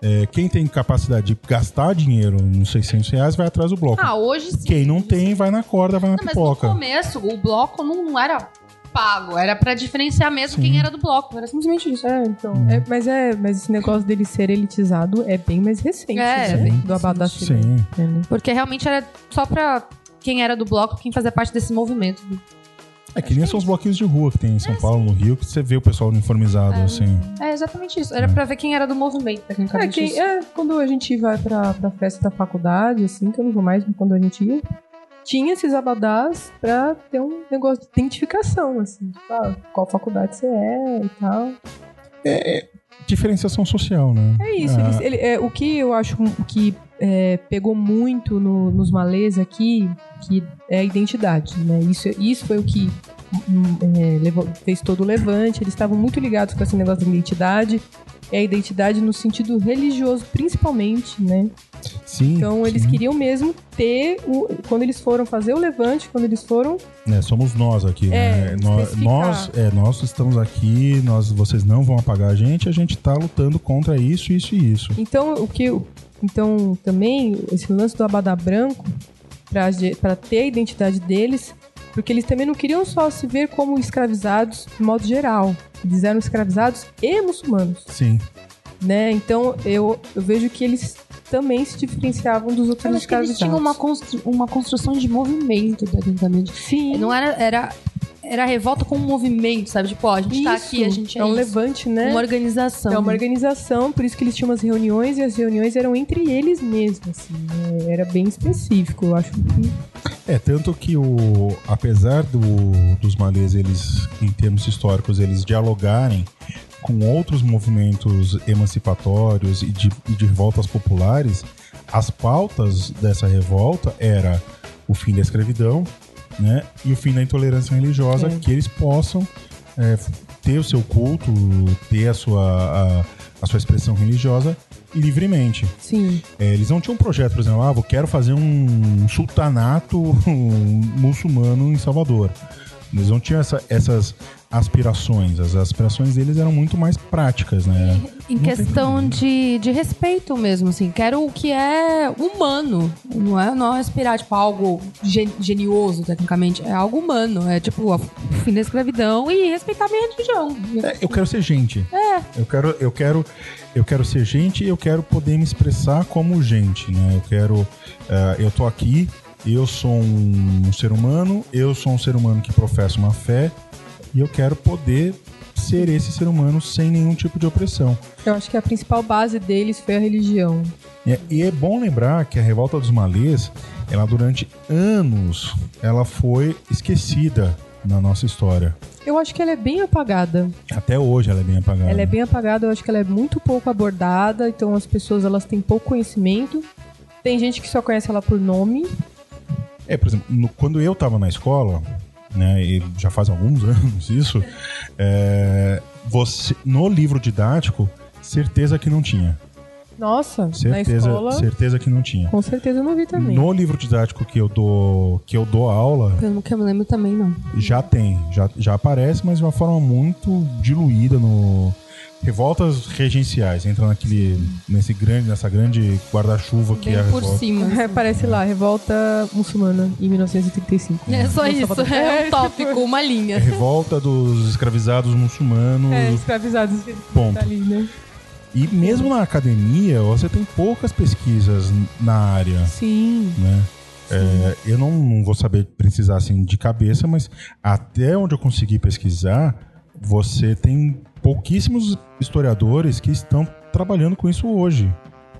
É, quem tem capacidade de gastar dinheiro nos 600 reais vai atrás do bloco. Ah, hoje sim. quem não tem, vai na corda, vai na Não, mas no pipoca. começo, o bloco não, não era pago, era pra diferenciar mesmo Sim. quem era do bloco. Era simplesmente isso. É, então. Hum. é, mas, é, mas esse negócio dele ser elitizado é bem mais recente. É, né? é bem Do recente. ser. Sim. é, né? Porque realmente era só pra quem era do bloco, quem fazia parte desse movimento. É que nem são os bloquinhos de rua que tem em São É, Paulo, no Rio, que você vê o pessoal uniformizado, assim. É exatamente isso. Era pra ver quem era do movimento, É, tecnicamente. quem- isso. é, quando a gente vai pra, pra festa da faculdade, assim, que eu não vou mais, mas quando a gente ia, tinha esses abadás pra ter um negócio de identificação, assim, tipo, ah, qual faculdade você é e tal. Diferenciação social, né? É isso, Ah, eles- ele- é, o que eu acho que é, pegou muito no- nos malês aqui, que é a identidade, né? Isso, isso foi o que hum, é, levou- fez todo o levante, eles estavam muito ligados com esse negócio da identidade, é a identidade no sentido religioso, principalmente, né? sim. Então eles sim. queriam mesmo ter o, quando eles foram fazer o levante, quando eles foram, É, somos nós aqui, É, né? Nós, nós, é, nós estamos aqui, nós, vocês não vão apagar a gente, a gente tá lutando contra isso, isso e isso. então o que então também esse lance do abadá branco para ter a identidade deles, porque eles também não queriam só se ver como escravizados de modo geral, eles eram escravizados e muçulmanos, Sim. né? Então eu, eu vejo que eles também se diferenciavam dos outros que eles escravizados. tinham uma, constru- uma construção de movimento, tecnicamente. Sim. Não era, era, era revolta com um movimento, sabe? Tipo, ó, a gente tá Isso, aqui, a gente é, é um isso. levante, né? Uma organização. É uma organização, por isso que eles tinham umas reuniões e as reuniões eram entre eles mesmos, assim, né? era bem específico, eu acho que É, tanto que o. Apesar do, dos malês, eles, em termos históricos, eles dialogarem com outros movimentos emancipatórios e de, e de revoltas populares, as pautas dessa revolta era o fim da escravidão, né? E o fim da intolerância religiosa, É. que eles possam é, ter o seu culto, ter a sua, a, a sua expressão religiosa livremente. sim, É, eles não tinham um projeto, por exemplo, ah, eu quero fazer um sultanato *laughs* muçulmano em Salvador. Eles não tinham essa- essas aspirações. As aspirações deles eram muito mais práticas, né? Em Não questão de, de respeito mesmo, assim. Quero o que é humano. Não é, não é aspirar, tipo, algo gen- genioso, tecnicamente. É algo humano. É, tipo, o fim da escravidão e respeitar a minha religião. É, eu quero ser gente. É. Eu quero, eu quero, eu quero ser gente e eu quero poder me expressar como gente, né? Eu quero, eh, eu tô aqui, eu sou um ser humano, eu sou um ser humano que professa uma fé e eu quero poder ser esse ser humano sem nenhum tipo de opressão. eu acho que a principal base deles foi a religião. É, e é bom lembrar que a revolta dos malês, ela durante anos, ela foi esquecida na nossa história. Eu acho que ela é bem apagada. Até hoje ela é bem apagada. Ela é bem apagada, eu acho que ela é muito pouco abordada, então as pessoas elas têm pouco conhecimento. Tem gente que só conhece ela por nome. É, por exemplo, no- quando eu tava na escola, né, e já faz alguns *laughs* anos isso, é, você, no livro didático, certeza que não tinha. Nossa, Certeza, escola, certeza que não tinha. com certeza eu não vi também. No livro didático que eu dou, que eu dou aula, Pelo que eu me lembro também, não. já tem, já, já aparece, mas de uma forma muito diluída no revoltas regenciais. Entra naquele, nesse grande, nessa grande guarda-chuva que é a por revolta. cima. É, Aparece lá, Revolta Muçulmana, em 1935. É só isso, é um tópico, uma É linha. revolta dos escravizados muçulmanos. É, escravizados. Ponto. Ali, né? E mesmo na academia, você tem poucas pesquisas na área, Sim. né? É, eu não, não vou saber precisar assim de cabeça, mas até onde eu consegui pesquisar, você tem pouquíssimos historiadores que estão trabalhando com isso hoje,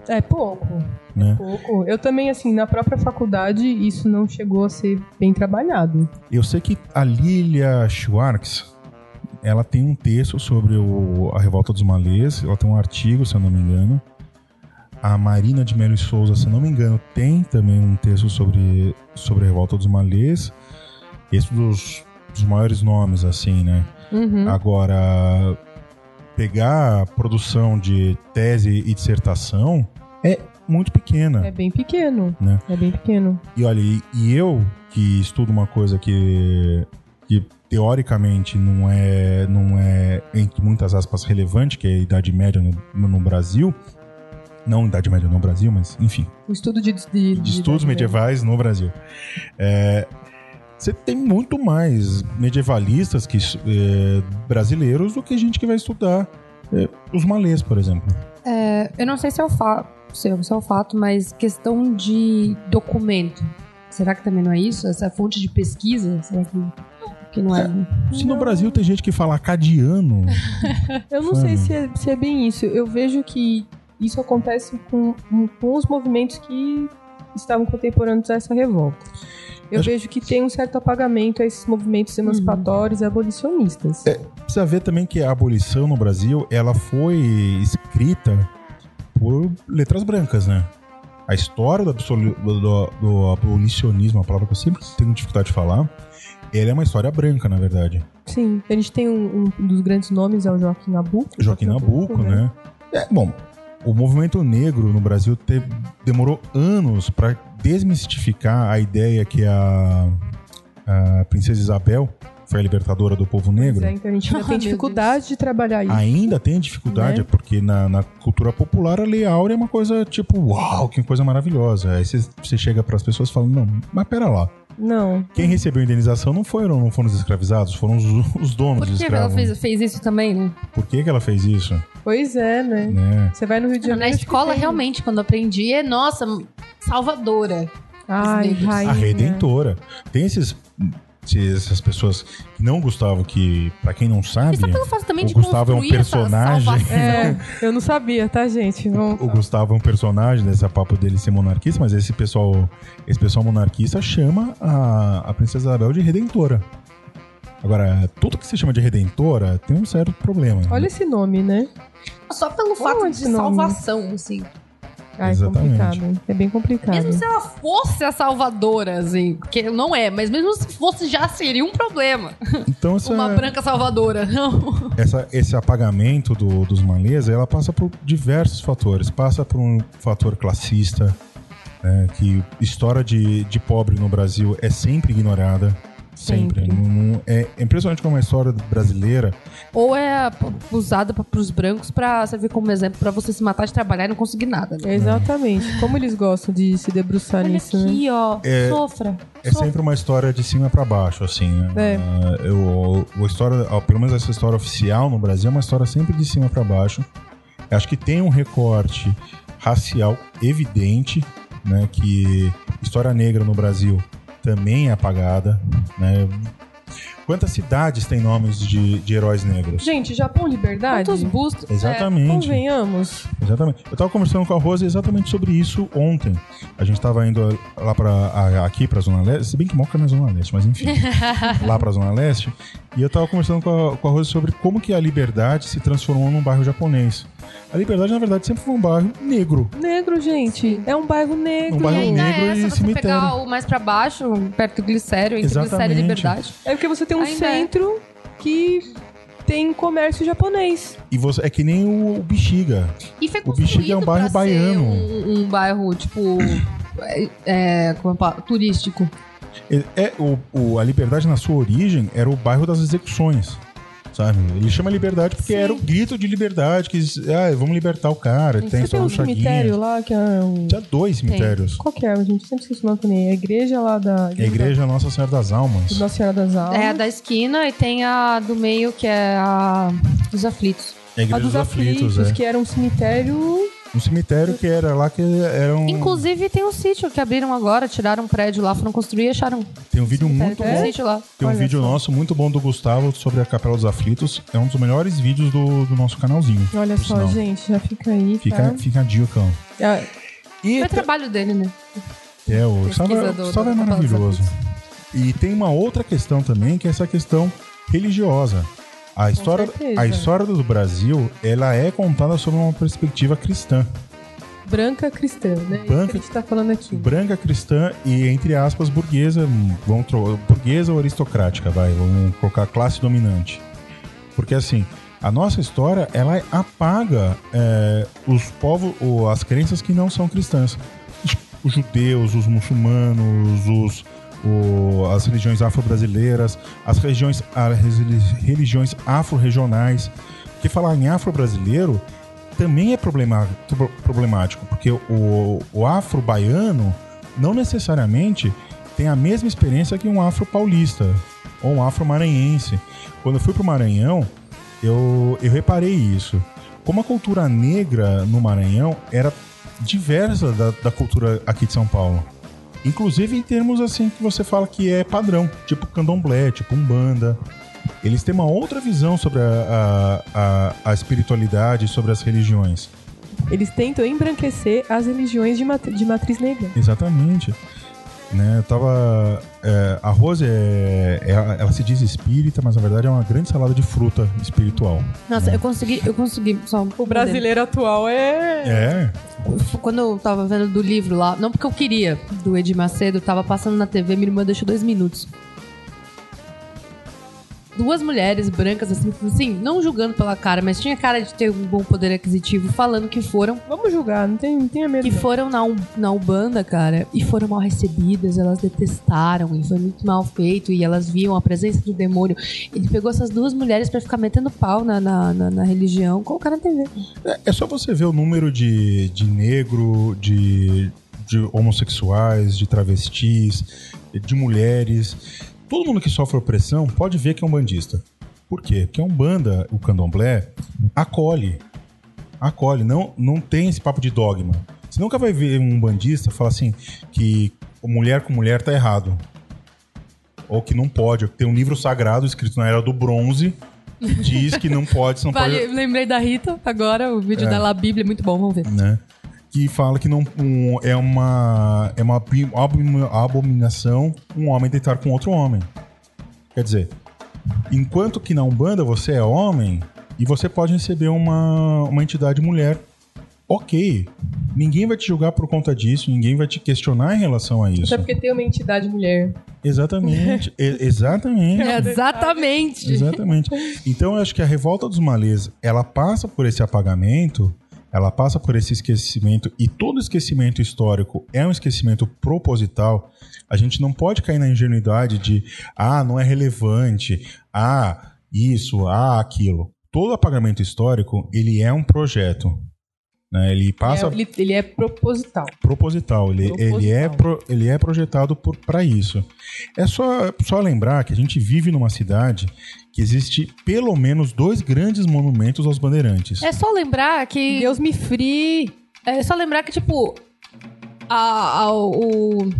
É pouco. né? Pouco. Eu também, assim, na própria faculdade, isso não chegou a ser bem trabalhado. Eu sei que a Lilia Schwartz, ela tem um texto sobre o- a revolta dos malês, ela tem um artigo, se eu não me engano. A Marina de Melo e Souza, se eu não me engano, tem também um texto sobre, sobre a revolta dos malês. Esse dos, dos maiores nomes, assim, né? Uhum. Agora, pegar produção de tese e dissertação é muito pequena. É bem pequeno. Né? É bem pequeno. E olha, e, e eu que estudo uma coisa que, que teoricamente não é, não é, entre muitas aspas, relevante, que é a Idade Média no, no- Brasil. Não Idade Média no Brasil, mas enfim, O estudo de, de, de estudos medievais no Brasil. É, você tem muito mais medievalistas que, é, brasileiros do que gente que vai estudar é, os malês, por exemplo. É, eu não sei se é o fato, se é se é o fato, mas questão de documento. Será que também não é isso? Essa fonte de pesquisa? Será que, que não é? Se no Brasil tem gente que fala acadiano, *laughs* Eu não Sabe? sei se é, se é bem isso. Eu vejo que isso acontece com, com os movimentos que estavam contemporâneos a essa revolta. Eu Acho- vejo que tem um certo apagamento a esses movimentos emancipatórios e abolicionistas. precisa ver também que a abolição no Brasil, ela foi escrita por letras brancas, né? A história do, absolu- do- do abolicionismo, a palavra que eu sempre tenho dificuldade de falar, ela é uma história branca, na verdade. Sim, a gente tem um, um dos grandes nomes, é o Joaquim Nabuco. Joaquim Nabuco, né? É, bom, o movimento negro no Brasil te- demorou anos para desmistificar a ideia que a, a princesa Isabel foi a libertadora do povo negro. É, então a gente ainda Ah, *laughs* tem dificuldade de trabalhar isso. Ainda tem dificuldade, Né? porque na, na cultura popular a Lei Áurea é uma coisa tipo, uau, que coisa maravilhosa. Aí você você chega para as pessoas e fala, não, mas pera lá. Não. Quem recebeu a indenização não foram, não foram os escravizados, foram os, os donos Por dos que ela escravos. fez, fez isso também? Por que, que ela fez isso? Pois é, né? Né? Você vai no Rio de Janeiro. Na escola, realmente, quando aprendi, é, nossa, salvadora. Ai, rainha. A Redentora. Tem esses, esses- essas pessoas que não Gustavo, que, pra quem não sabe, E só pelo fato também o de Gustavo é um personagem. É, *laughs* eu não sabia, tá, gente? Vamos... o Gustavo é um personagem dessa papo dele ser monarquista, mas esse pessoal, esse pessoal monarquista chama a, a princesa Isabel de redentora. Agora, tudo que se chama de redentora tem um certo problema. Olha esse nome, né? Só pelo fato de nome. salvação, assim. Ai, Exatamente. complicado. É bem complicado. Mesmo se ela fosse a salvadora, assim, que não é, mas mesmo se fosse já seria um problema. Então essa, Uma branca salvadora, não. essa- esse apagamento do- dos malês, ela passa por diversos fatores. Passa por um fator classista, né, que história de, de pobre no Brasil é sempre ignorada. Sempre. Sempre. Não- não- é, é impressionante como a história brasileira Ou é usada pra, pros brancos pra servir como exemplo pra você se matar de trabalhar e não conseguir nada. Né? Exatamente. Como eles gostam de se debruçar Olha nisso, né? aqui, ó. É- Sofra. É sofra. sempre uma história de cima pra baixo, assim, né? É. Ah, eu, a história, pelo menos essa história oficial no Brasil é uma história sempre de cima pra baixo. Eu acho que tem um recorte racial evidente, né? Que história negra no Brasil também é apagada, né? Quantas cidades têm nomes de, de heróis negros? Gente, Japão Liberdade? Quantos bustos? Exatamente. Convenhamos. Exatamente. Eu tava conversando com a Rose exatamente sobre isso ontem. A gente tava indo lá para aqui pra Zona Leste, se bem que Moca não é Zona Leste, mas enfim, *laughs* lá pra Zona Leste. E eu tava conversando com a, com a Rose sobre como que a Liberdade se transformou num bairro japonês. A Liberdade, na verdade, sempre foi um bairro negro. Negro, gente. É um bairro negro. Um bairro E ainda negro é, se e você cemitério. pegar o mais pra baixo, perto do Glicério, entre Glicério Exatamente. e Liberdade. É porque você tem um Ainda é. centro que tem comércio japonês. E você é que nem o, o Bexiga. E foi O Bexiga é um bairro baiano. Um, um bairro, tipo, é, é, turístico. É, é- o, o- a Liberdade, na sua origem, era o bairro das execuções. Sabe? Ele chama liberdade porque Sim. era o grito de liberdade, que ah, vamos libertar o cara, tem só tem o um cemitério lá que é um... Tinha dois cemitérios. Qual que é, gente? Sempre esqueci o nome também. É a igreja lá da... A igreja Nossa Senhora das Almas. da Nossa Senhora das Almas. É a da esquina e tem a do meio, que é a dos aflitos. A igreja A dos aflitos, é. que era um cemitério... Um cemitério que era lá que era um. Inclusive tem um sítio que abriram agora, tiraram um prédio lá, foram construir e acharam Tem um vídeo muito um bom. sítio lá. Tem um Olha vídeo só. nosso muito bom do Gustavo sobre a Capela dos Aflitos. É um dos melhores vídeos do, do nosso canalzinho. Olha só, sinal. gente, já fica aí, Fica, tá? fica a dica. É, E Foi trabalho dele, né? é, o Gustavo, o é dos maravilhoso. E tem uma outra questão também, que é essa questão religiosa. A história, a história do Brasil, ela é contada sob uma perspectiva cristã. branca cristã, né? Branca- que a gente tá falando aqui. branca cristã e, entre aspas, burguesa, vamos burguesa ou aristocrática, vai, vamos colocar classe dominante. Porque assim, a nossa história, ela apaga é, os povos, ou as crenças que não são cristãs. Os judeus, os muçulmanos, os, o- as religiões afro-brasileiras, as religiões, as religiões afro-regionais. Porque falar em afro-brasileiro também é problemático, porque o, o afro-baiano não necessariamente tem a mesma experiência que um afro-paulista ou um afro-maranhense. Quando eu fui pro Maranhão, eu, eu reparei isso. Como a cultura negra no Maranhão era diversa da, da cultura aqui de São Paulo. Inclusive em termos assim que você fala que é padrão, tipo candomblé, tipo umbanda. Eles têm uma outra visão sobre a, a, a, a espiritualidade, sobre as religiões. Eles tentam embranquecer as religiões de, mat- de matriz negra. Exatamente. Né, eu tava. é, a Rose é, é- Ela se diz espírita, mas na verdade é uma grande salada de fruta espiritual. Nossa, eu consegui, eu consegui, só um O brasileiro atual é. É. Quando eu tava vendo do livro lá, não porque eu queria, do Edir Macedo, tava passando na TV, minha irmã deixou dois minutos. Duas mulheres brancas, assim, assim, não julgando pela cara, mas tinha cara de ter um bom poder aquisitivo, falando que foram Vamos julgar, não, tem, não tenha medo. que não. foram na, na Ubanda, cara, e foram mal recebidas, elas detestaram, e foi muito mal feito, e elas viam a presença do demônio. Ele pegou essas duas mulheres pra ficar metendo pau na, na, na, na religião, colocar na TV. É, é só você ver o número de, de negro, de, de homossexuais, de travestis, de mulheres. Todo mundo que sofre opressão pode ver que é um bandista. Por quê? Porque a Umbanda, o candomblé, acolhe. Acolhe. Não, não tem esse papo de dogma. Você nunca vai ver um bandista falar assim que mulher com mulher tá errado. Ou que não pode. ou que Tem um livro sagrado escrito na era do bronze que diz que não pode, não *laughs* Vale, pode lembrei da Rita agora, o vídeo É. dela, a Bíblia, é muito bom, vamos ver. né? Que fala que não um- é uma é uma abominação um homem deitar com outro homem. Quer dizer, enquanto que na Umbanda você é homem e você pode receber uma, uma entidade mulher, ok. Ninguém vai te julgar por conta disso, ninguém vai te questionar em relação a isso. Até porque tem uma entidade mulher. Exatamente, e- exatamente. *laughs* Exatamente. Exatamente. Então eu acho que a revolta dos malês, ela passa por esse apagamento, ela passa por esse esquecimento e todo esquecimento histórico é um esquecimento proposital. A gente não pode cair na ingenuidade de ah, não é relevante, ah, isso, ah, aquilo. Todo apagamento histórico, ele é um projeto. Né? Ele passa É, ele, ele é proposital. proposital. Ele, ele, é, Proposital. pro- ele é projetado para isso. É só, só lembrar que a gente vive numa cidade que existe pelo menos dois grandes monumentos aos bandeirantes. É só lembrar que. Deus me free. É só lembrar que, tipo. A, a, o,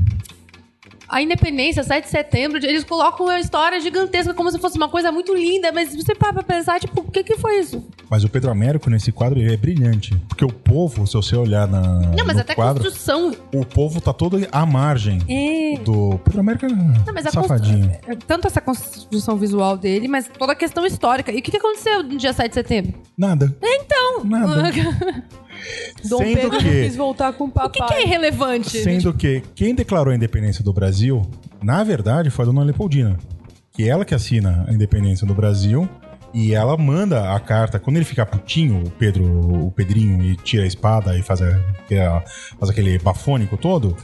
a independência, 7 de setembro, eles colocam uma história gigantesca como se fosse uma coisa muito linda, mas você para pra pensar, tipo, o que que foi isso? Mas o Pedro Américo, nesse quadro, ele é brilhante. Porque o povo, se você olhar na, Não, mas no até a quadro, construção. o povo tá todo à margem É. do... Pedro Américo é Não, mas a safadinho. constru- é Tanto essa construção visual dele, mas toda a questão histórica. E o que, que aconteceu no dia 7 de setembro? Nada. Então. Nada. *laughs* Dom Sendo Pedro não que- quis voltar com o O que, que é papai. irrelevante? Sendo que quem declarou a independência do Brasil, na verdade, foi a dona Leopoldina. Que é ela que assina a independência do Brasil E ela manda a carta, quando ele fica putinho, o Pedro, o Pedrinho, e tira a espada e faz, a- é- faz aquele bafônico todo,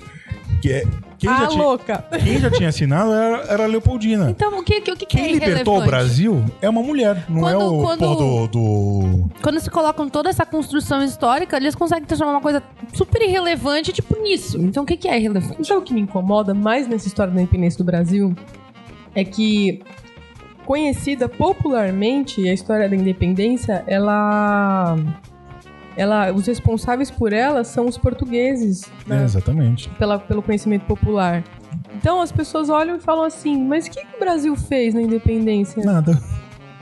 que é, quem, ah, já tinha, louca! quem já tinha assinado era, era a Leopoldina. Então, o que, o que, que Quem é libertou o? Brasil é uma mulher, não é Quando- o quando- do, do- Quando se colocam toda essa construção histórica, eles conseguem transformar uma coisa super irrelevante, tipo, nisso. Então, o que, que é irrelevante? Então, o que me incomoda mais nessa história da independência do Brasil é que, conhecida popularmente, a história da independência, ela. Ela os responsáveis por ela são os portugueses, É, né? exatamente. pela, pelo conhecimento popular. Então as pessoas olham e falam assim: mas o que, que o Brasil fez na independência? Nada.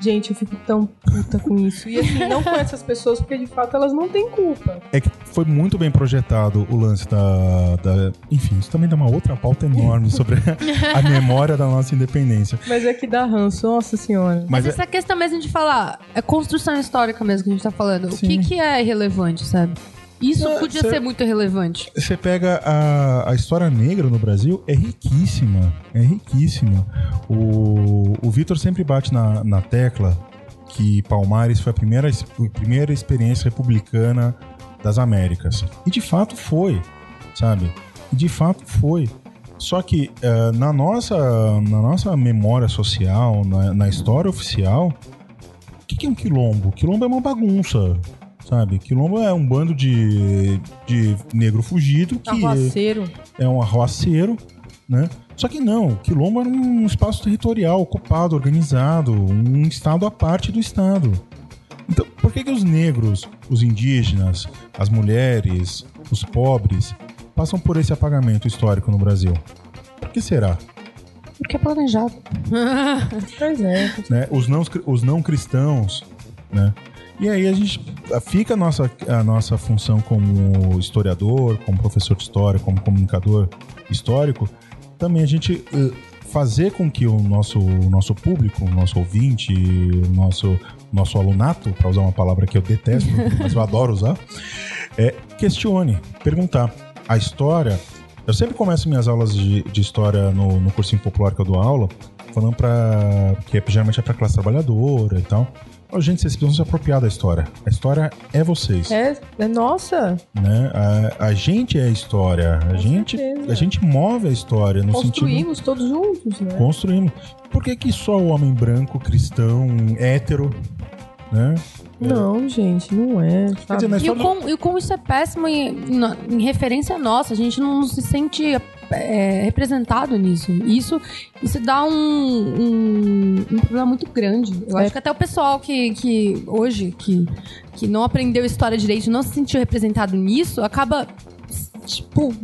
Gente, eu fico tão puta com isso. E assim, não com essas pessoas, porque de fato elas não têm culpa. É que foi muito bem projetado o lance da, da- Enfim, isso também dá uma outra pauta enorme sobre a *laughs* memória da nossa independência. Mas é que dá ranço, nossa senhora. Mas, Mas é- essa questão mesmo de falar, é construção histórica mesmo que a gente tá falando. O Sim. que, que é irrelevante, sabe? Isso podia cê- ser muito relevante. Você pega a, a história negra no Brasil, é riquíssima. É riquíssima. O, o Vitor sempre bate na, na tecla que Palmares foi a primeira, a primeira experiência republicana das Américas. E de fato foi, sabe? E de fato foi. Só que eh, na, nossa, na nossa memória social, na, na história oficial, o que, que é um quilombo? Quilombo é uma bagunça, sabe? Quilombo é um bando de, de negro fugido que Arruaceiro. é um arroaceiro, né? Só que não, quilombo era um espaço territorial ocupado, organizado, um estado à parte do estado. Então, por que, que os negros, os indígenas, as mulheres, os pobres passam por esse apagamento histórico no Brasil? Por que será? Porque é planejado. *laughs* Pois é. né? Os, não, os não cristãos, né? E aí a gente fica a nossa, a nossa função como historiador, como professor de história, como comunicador histórico, também a gente eh, fazer com que o nosso, o nosso público, o nosso ouvinte, o nosso, nosso alunato, para usar uma palavra que eu detesto, *laughs* mas eu adoro usar, é, questione, perguntar. A história, eu sempre começo minhas aulas de, de história no, no cursinho popular que eu dou aula, falando para que é, geralmente é para classe trabalhadora e tal. Ô, gente, vocês precisam se apropriar da história. A história é vocês, É, é nossa. né? A, a gente é a história. A Com gente, certeza. a gente move a história no sentido Construímos todos juntos, né? construímos. Por que, que só o homem branco, cristão, hétero, né? Não, gente, não é. Sabe? dizer, E o, quão, e o quão isso é péssimo em, em referência nossa. A gente não se sente é, representado nisso. Isso, isso dá um, um, um problema muito grande. Eu É. acho que até o pessoal que, que hoje, que, que não aprendeu história direito, não se sentiu representado nisso, acaba, tipo,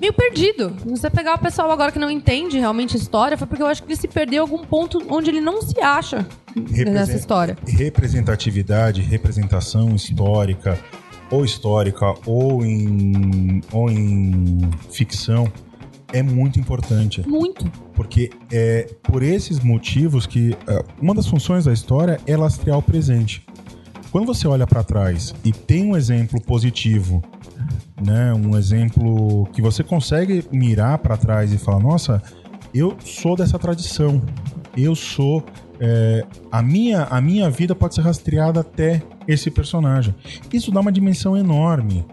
meio perdido. Você pegar o pessoal agora que não entende realmente história, foi porque eu acho que ele se perdeu em algum ponto onde ele não se acha nessa história. representatividade, representação histórica, ou histórica, ou em, ou em ficção, é muito importante. Muito. Porque é por esses motivos que ah, uma das funções da história é lastrear o presente. Quando você olha para trás e tem um exemplo positivo, né, um exemplo que você consegue mirar para trás e falar, nossa, eu sou dessa tradição, eu sou é, a minha a minha vida pode ser rastreada até esse personagem. Isso dá uma dimensão enorme,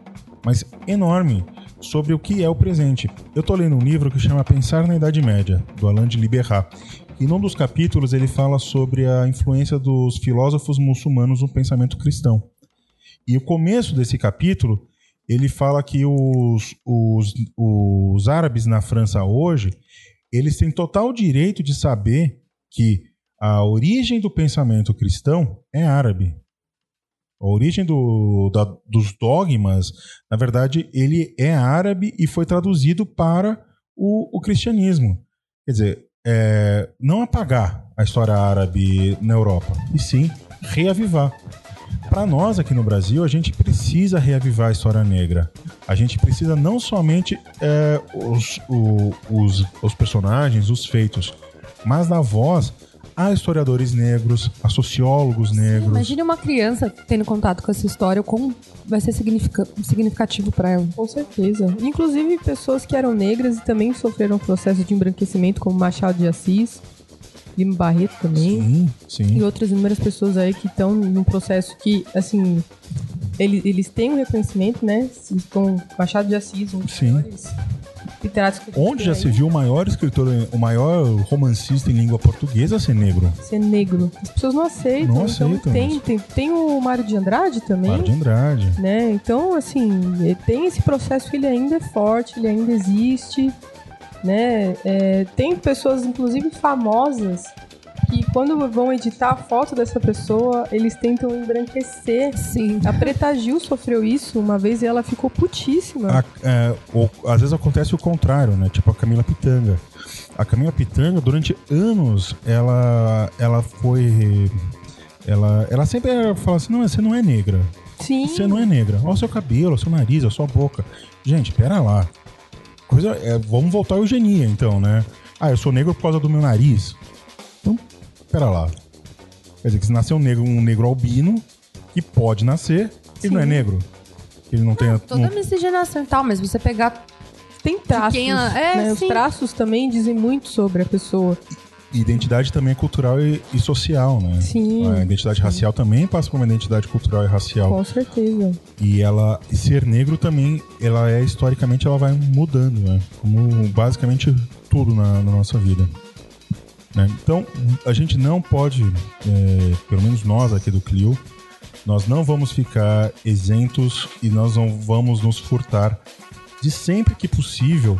mas enorme sobre o que é o presente. Eu tô lendo um livro que chama Pensar na Idade Média, do Alain de Liberat. E num dos capítulos ele fala sobre a influência dos filósofos muçulmanos no pensamento cristão. E o começo desse capítulo, ele fala que os, os, os árabes na França hoje, eles têm total direito de saber que a origem do pensamento cristão é árabe. A origem do, da- dos dogmas, na verdade, ele é árabe e foi traduzido para o, o cristianismo. Quer dizer, é, não apagar a história árabe na Europa, e sim reavivar. Para nós aqui no Brasil, a gente precisa reavivar a história negra. A gente precisa não somente é, os, o- os, os personagens, os feitos, mas dar voz a historiadores negros, a sociólogos negros. Imagine uma criança tendo contato com essa história, o quão vai ser significa- significativo pra ela. Com certeza. Inclusive pessoas que eram negras e também sofreram processo de embranquecimento, como Machado de Assis, Lima Barreto também. Sim, E sim. outras inúmeras pessoas aí que estão num processo que, assim, eles, eles têm um reconhecimento, né? Com Machado de Assis, um dos Sim. maiores literatos que Onde já se viu o maior escritor, o maior romancista em língua portuguesa ser negro? Ser negro. As pessoas não aceitam. Não então aceitam tem, tem, tem o Mário de Andrade também. Mário de Andrade. né? Então, assim, tem esse processo que ele ainda é forte, ele ainda existe, né? É, tem pessoas, inclusive famosas, que quando vão editar a foto dessa pessoa, eles tentam embranquecer. Sim. A Preta Gil sofreu isso uma vez e ela ficou putíssima. A- é, ou, às vezes acontece o contrário, né? Tipo a Camila Pitanga. A Camila Pitanga, durante anos, ela, ela foi. Ela, ela sempre fala assim: não, você não é negra. Sim. Você não é negra. Olha o seu cabelo, olha o seu nariz, olha a sua boca. Gente, pera lá. Coisa, é, vamos voltar à eugenia, então, né? Ah, eu sou negro por causa do meu nariz. Pera lá. Quer dizer que se nasceu um negro, um negro albino, que pode nascer, ele não é negro. Ele não tem. Toda não- miscigenação e tal, mas você pegar. Tem traços. quem é, né? Os sim. traços também dizem muito sobre a pessoa. Identidade também é cultural e, e social, né? Sim. A identidade racial também passa por uma identidade cultural e racial. Com certeza. E ela e ser negro também, ela é historicamente ela vai mudando, né? Como basicamente tudo na, na nossa vida. Né? Então a gente não pode, é, pelo menos nós aqui do Clio, nós não vamos ficar isentos e nós não vamos nos furtar de sempre que possível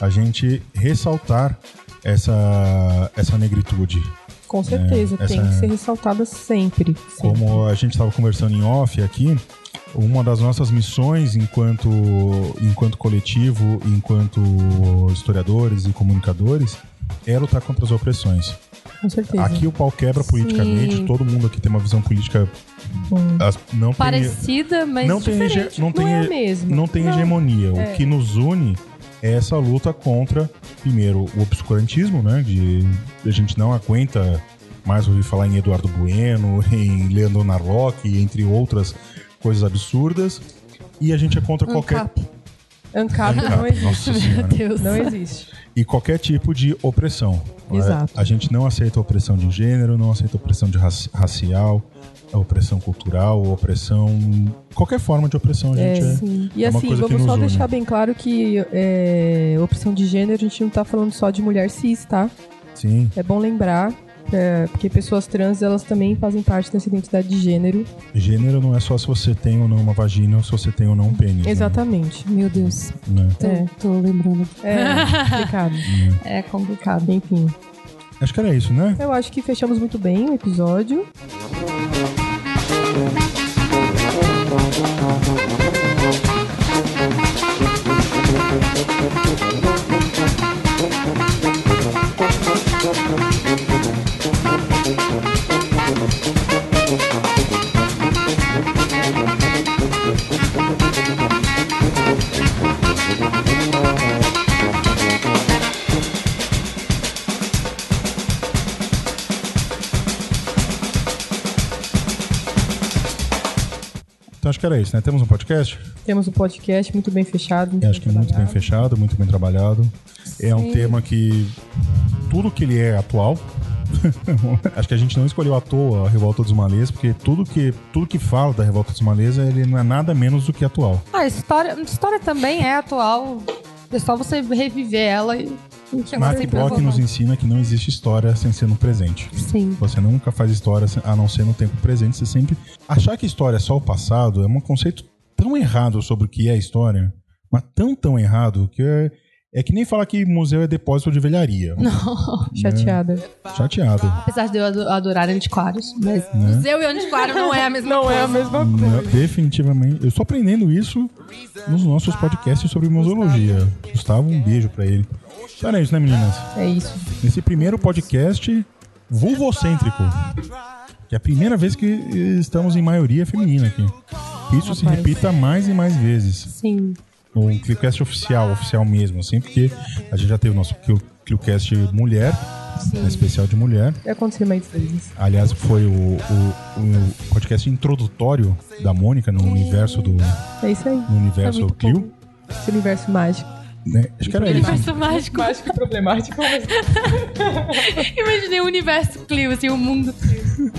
a gente ressaltar essa essa negritude. Com certeza. É, Tem essa- que ser ressaltada sempre. sempre. Como a gente estava conversando em off aqui, uma das nossas missões enquanto, enquanto coletivo, enquanto historiadores e comunicadores, é lutar contra as opressões. Com certeza. Aqui o pau quebra politicamente, Sim. todo mundo aqui tem uma visão política Hum. as- não tem, Parecida, mas não tem, diferente. não tem, Não é a he- mesma. não tem Não. hegemonia. É. O que nos une é essa luta contra, primeiro, o obscurantismo, né? De a gente não aguenta mais ouvir falar em Eduardo Bueno, *laughs* em Leandro Narlock, entre outras coisas absurdas. E a gente é contra qualquer Ancap. ANCAP não existe. nossa Meu senhora. Deus. Não existe. E qualquer tipo de opressão. Exato. A, a gente não aceita a opressão de gênero, não aceita a opressão de raci- racial, a opressão cultural, a opressão qualquer forma de opressão a gente é. sim. E é assim, vamos só une. deixar bem claro que é, opção de gênero, a gente não tá falando só de mulher cis, tá? Sim. É bom lembrar, é, porque pessoas trans, elas também fazem parte dessa identidade de gênero. Gênero não é só se você tem ou não uma vagina ou se você tem ou não um pênis. né? Exatamente. Meu Deus. Né? Tô, É. tô lembrando. É *laughs* complicado. É complicado. Enfim, Acho que era isso, né? eu acho que fechamos muito bem o episódio. Então acho que era isso, né? Temos um podcast? Temos um podcast muito bem fechado. Eu acho que muito bem fechado, muito bem trabalhado. É um Sim. tema que tudo que ele é atual. *laughs* acho que a gente não escolheu à toa a Revolta dos Malês, porque tudo que, tudo que fala da Revolta dos Malês, ele não é nada menos do que atual. Ah, a história, a história também é atual. É só você reviver ela e. Mark Bloch nos ensina que não existe história sem ser no presente. Sim. Você nunca faz história a não ser no tempo presente. Você sempre. Achar que história é só o passado é um conceito tão errado sobre o que é história, mas tão, tão errado que é, é que nem falar que museu é depósito de velharia. *laughs* Chateada. Chateado. Apesar de eu ado- adorar antiquários, mas museu e antiquário não é a mesma Não coisa. é a mesma Não, definitivamente. Eu estou aprendendo isso nos nossos podcasts sobre museologia. Gustavo, um beijo pra ele. Então é isso, né, meninas? É isso. Nesse primeiro podcast vulvocêntrico. Que é a primeira vez que estamos em maioria feminina aqui. Isso se Rapaz. repita mais e mais vezes. Sim. O Cliocast oficial, oficial mesmo, assim, porque a gente já teve o nosso Clio- Cliocast mulher, né, especial de mulher. Vai acontecer mais vezes. Aliás, foi o, o, o podcast introdutório da Mônica no universo do É isso aí. no universo É Clio. bom. Esse universo mágico. Né? Acho que era isso. Universo mágico. Mágico e problemático. mas- *laughs* Imaginei o universo Clio, assim, o mundo Clio.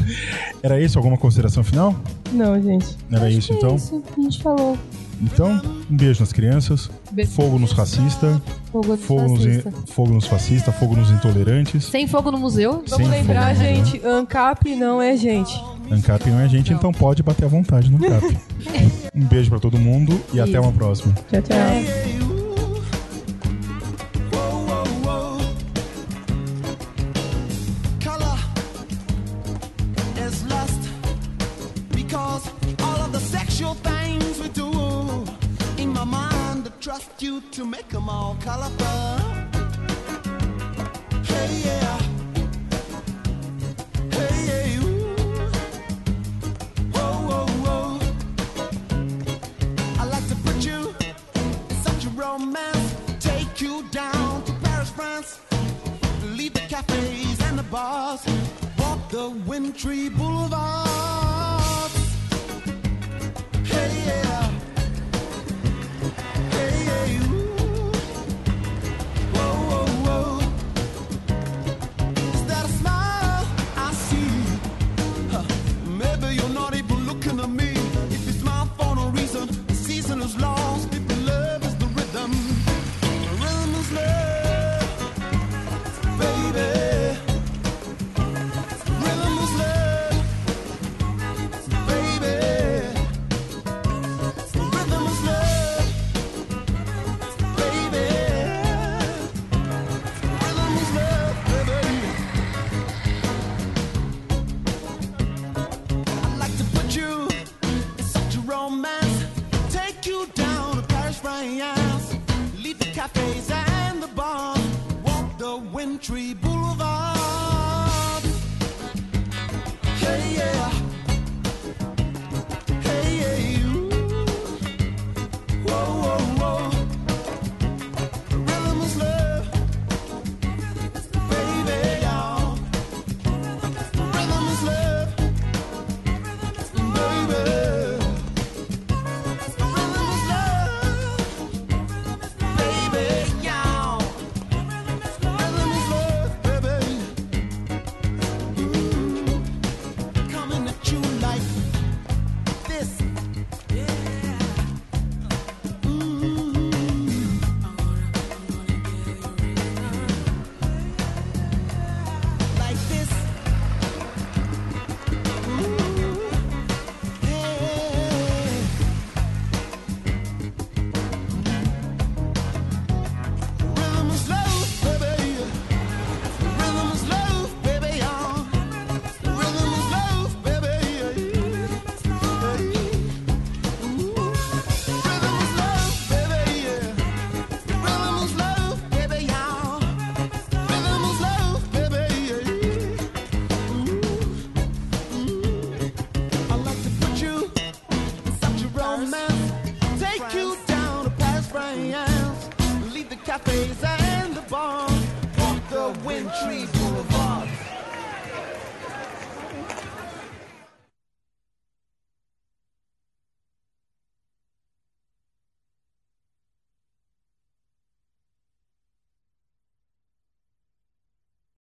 Era isso? Alguma consideração final? Não, gente. Era isso, então? Isso, a gente falou. Então, um beijo nas crianças. Beijo. Fogo nos racistas. Fogo Fogo nos, fascistas. fogo nos fascistas. Fogo nos intolerantes. Sem fogo no museu? Sem Vamos lembrar, fogo, né? gente, ANCAP não é gente. ANCAP não é gente, então pode bater à vontade no ANCAP. *laughs* um beijo pra todo mundo e até uma próxima. Tchau, tchau. Trust you to make them all colorful. Hey, yeah. Hey, yeah. I like to put you in such a romance. Take you down to Paris, France. Leave the cafes and the bars. Walk the wintry boulevards.